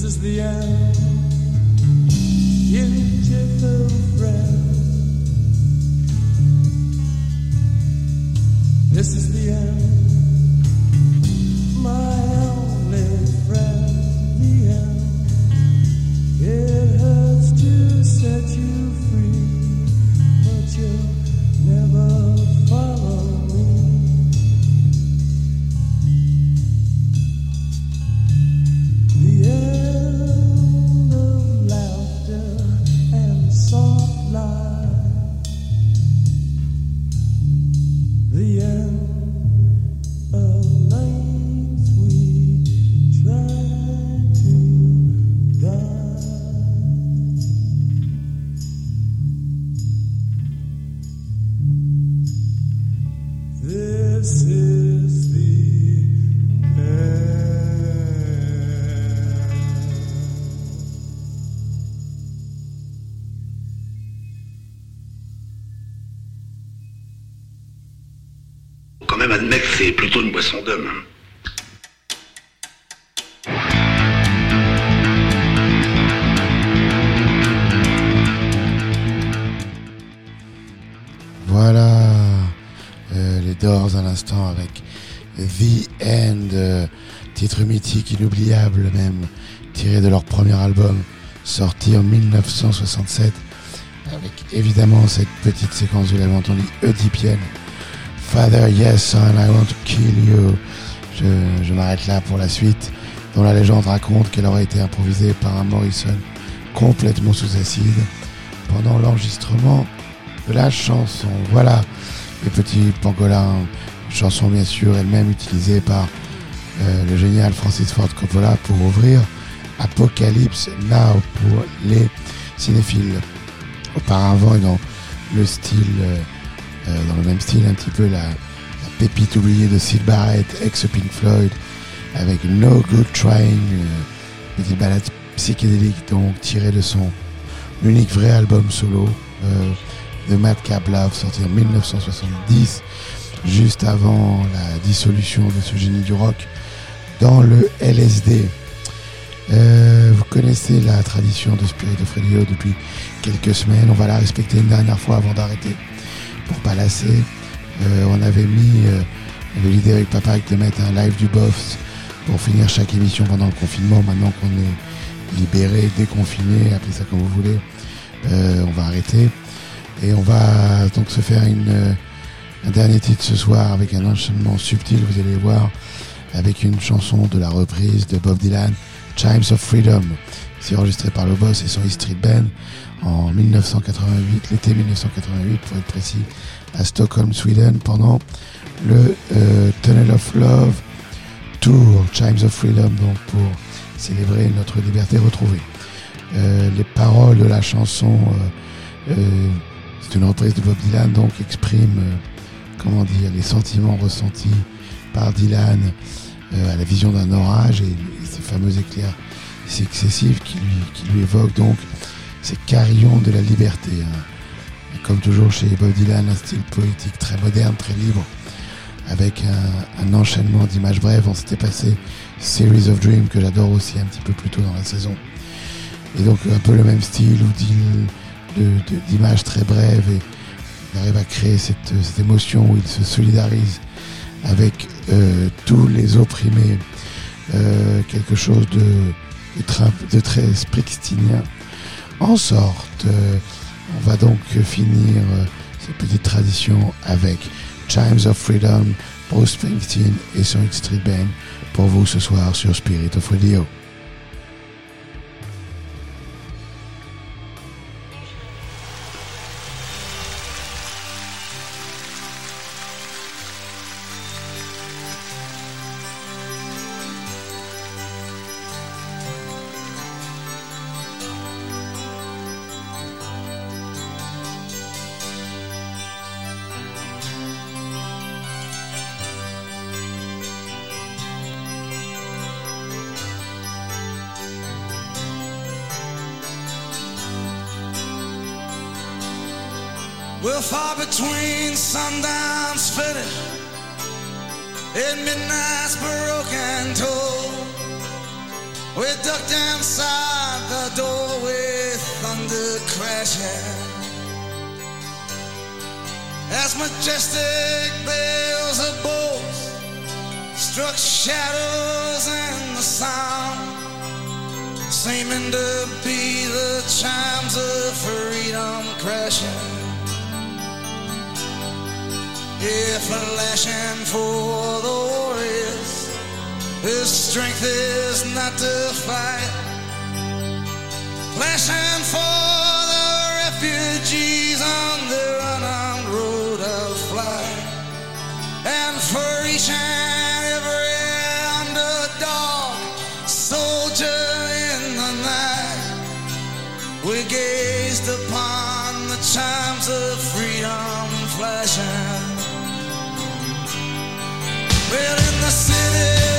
This is the end, beautiful friend. This is the end, my only friend. The end. It hurts to set you free, but you titre mythique, inoubliable même, tiré de leur premier album sorti en 1967, avec évidemment cette petite séquence, vous l'avez entendu, oedipienne. Father, yes, son, I want to kill you. Je, je m'arrête là pour la suite, dont la légende raconte qu'elle aurait été improvisée par un Morrison complètement sous acide pendant l'enregistrement de la chanson. Voilà, les petits pangolins, chanson bien sûr elle-même utilisée par euh, le génial Francis Ford Coppola pour ouvrir Apocalypse Now pour les cinéphiles. Auparavant et dans le style, euh, euh, dans le même style un petit peu la, pépite oubliée de Sid Barrett, ex Pink Floyd, avec No Good Trying, euh, petite balade psychédélique donc tirée de son unique vrai album solo. de Madcap Love, sorti en 1970, juste avant la dissolution de ce génie du rock dans le LSD. Euh, vous connaissez la tradition de Spirit of Radio depuis quelques semaines. On va la respecter une dernière fois avant d'arrêter pour pas lasser. Euh, on avait mis, euh, l'idée avec Papa de mettre un live du Boss pour finir chaque émission pendant le confinement. Maintenant qu'on est libéré, déconfiné, appelez ça comme vous voulez, euh, on va arrêter. Et on va donc se faire une, euh, un dernier titre ce soir avec un enchaînement subtil, vous allez voir, avec une chanson de la reprise de Bob Dylan, Chimes of Freedom. C'est enregistré par le boss et son E Street Band en 1988, l'été 1988 pour être précis, à Stockholm, Sweden, pendant le euh, Tunnel of Love Tour, Chimes of Freedom, donc pour célébrer notre liberté retrouvée. Euh, les paroles de la chanson, euh, euh, c'est une reprise de Bob Dylan, donc exprime, euh, comment dire, les sentiments ressentis par Dylan à la vision d'un orage et, ces fameux éclairs successifs qui lui, qui évoquent donc ces carillons de la liberté. hein. Comme toujours chez Bob Dylan, un style poétique très moderne, très libre, avec un, un enchaînement d'images brèves. On s'était passé Series of Dreams que j'adore aussi un petit peu plus tôt dans la saison. Et donc un peu le même style de- d'images très brèves et il arrive à créer cette émotion où il se solidarise avec euh, tous les opprimés, euh, quelque chose de, très springstinien en sorte. Euh, on va donc finir euh, cette petite tradition avec Chimes of Freedom, Bruce Springsteen et son X Street Band pour vous ce soir sur Spirit of Radio. Far between sundown's finish and midnight's broken toll. We ducked inside the door with thunder crashing. As majestic bells of bolts struck shadows in the sound, seeming to be the chimes of freedom crashing. If a lashing for the warriors, his strength is not to fight. Flashing for the refugees on their unarmed road of flight. And for each and every underdog, soldier in the night, we gazed upon the chimes of freedom flashing. Well, in the city's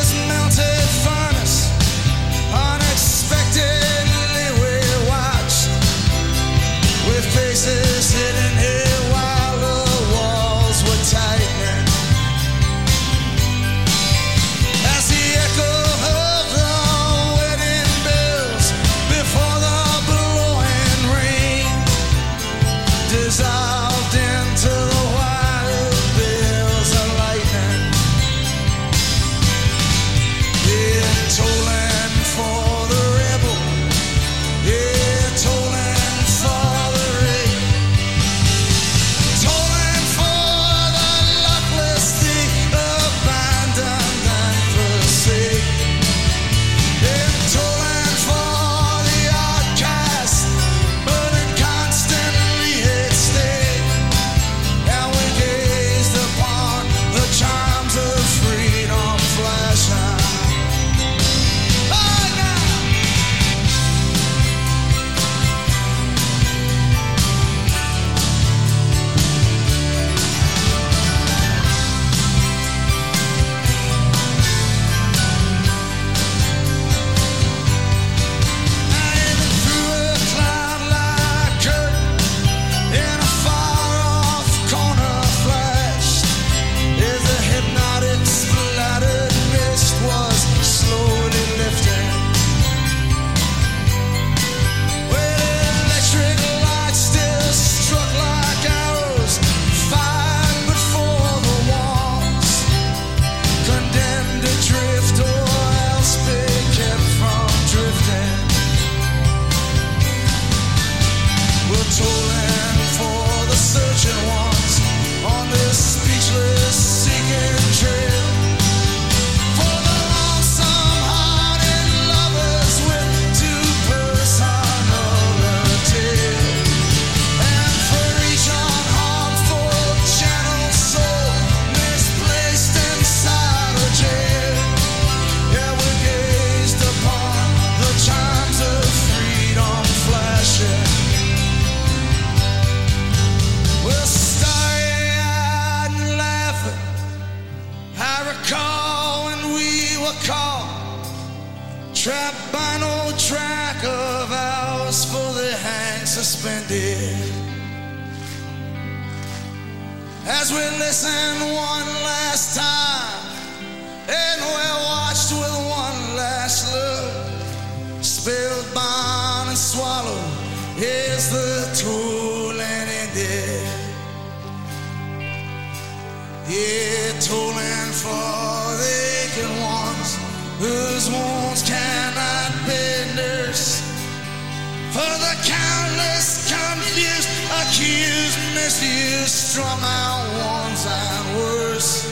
is messy is strung out one time worse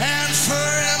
and forever.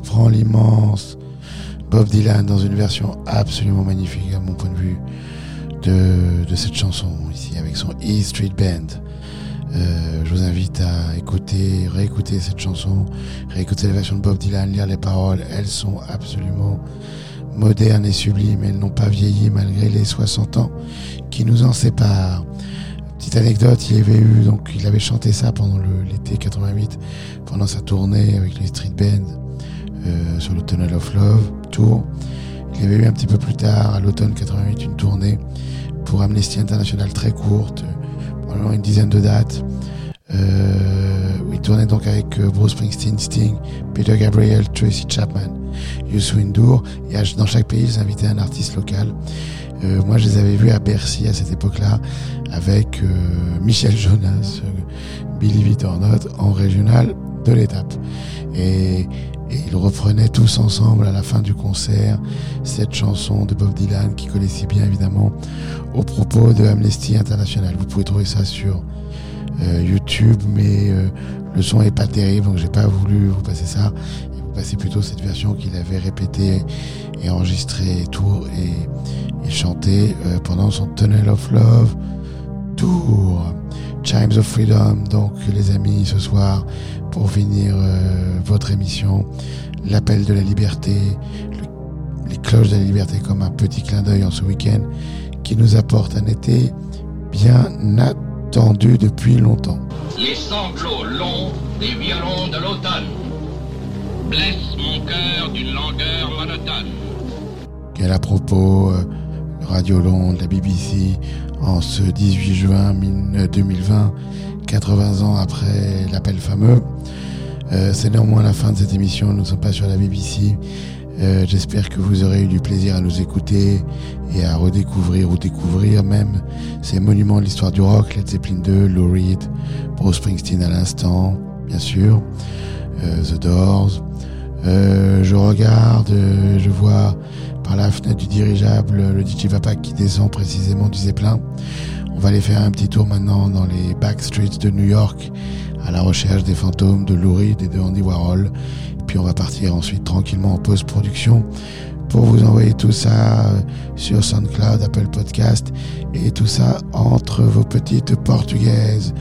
Reprend l'immense Bob Dylan dans une version absolument magnifique à mon point de vue de, cette chanson ici avec son E Street Band. Euh, je vous invite à écouter, réécouter cette chanson, réécouter la version de Bob Dylan, lire les paroles. Elles sont absolument modernes et sublimes. Elles n'ont pas vieilli malgré les 60 ans qui nous en séparent. Petite anecdote, il avait eu donc il avait chanté ça pendant l'été 88, pendant sa tournée avec les Street Band euh, sur le Tunnel of Love tour. Il y avait eu un petit peu plus tard, à l'automne 88, une tournée pour Amnesty International très courte, probablement une dizaine de dates. Euh, où il tournait donc avec euh, Bruce Springsteen, Sting, Peter Gabriel, Tracy Chapman, Youssou N'Dour. Et à- dans chaque pays, ils invitaient un artiste local. Euh, moi, je les avais vus à Bercy à cette époque-là avec euh, Michel Jonas, euh, Billy It or Not en régional de l'étape. Et, et ils reprenaient tous ensemble à la fin du concert cette chanson de Bob Dylan qui collait si bien évidemment aux propos de Amnesty International. Vous pouvez trouver ça sur euh, YouTube, mais euh, le son est pas terrible, donc j'ai pas voulu vous passer ça. Et vous passez plutôt cette version qu'il avait répétée et enregistrée et tout et, et chantée euh, pendant son Tunnel of Love tour. Chimes of Freedom, donc les amis, ce soir, pour finir euh, votre émission, l'appel de la liberté, le- les cloches de la liberté comme un petit clin d'œil en ce week-end qui nous apporte un été bien attendu depuis longtemps. Les sanglots longs des violons de l'automne blessent mon cœur d'une langueur monotone. Quel à propos, euh, Radio Londres, la BBC, en ce 18 juin 2020, 80 ans après l'appel fameux. Euh, c'est néanmoins la fin de cette émission, nous ne sommes pas sur la BBC. Euh, J'espère que vous aurez eu du plaisir à nous écouter et à redécouvrir ou découvrir même ces monuments de l'histoire du rock, Led Zeppelin 2, Lou Reed, Bruce Springsteen à l'instant, bien sûr, euh, The Doors. Je regarde, je vois par la fenêtre du dirigeable le DJ Vapak qui descend précisément du Zeppelin. On va aller faire un petit tour maintenant dans les backstreets de New York à la recherche des fantômes de Lou Reed et de Andy Warhol. Puis on va partir ensuite tranquillement en post-production pour vous envoyer tout ça euh, sur SoundCloud, Apple Podcast et tout ça entre vos petites portugaises.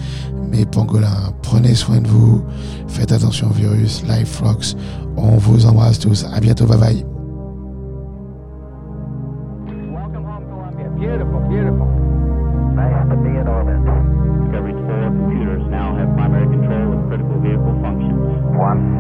Mes pangolins, prenez soin de vous, faites attention au virus, Life Rocks, on vous embrasse tous, à bientôt, bye bye. Beautiful, beautiful. Mass to be four computers now have primary control of critical vehicle functions. One.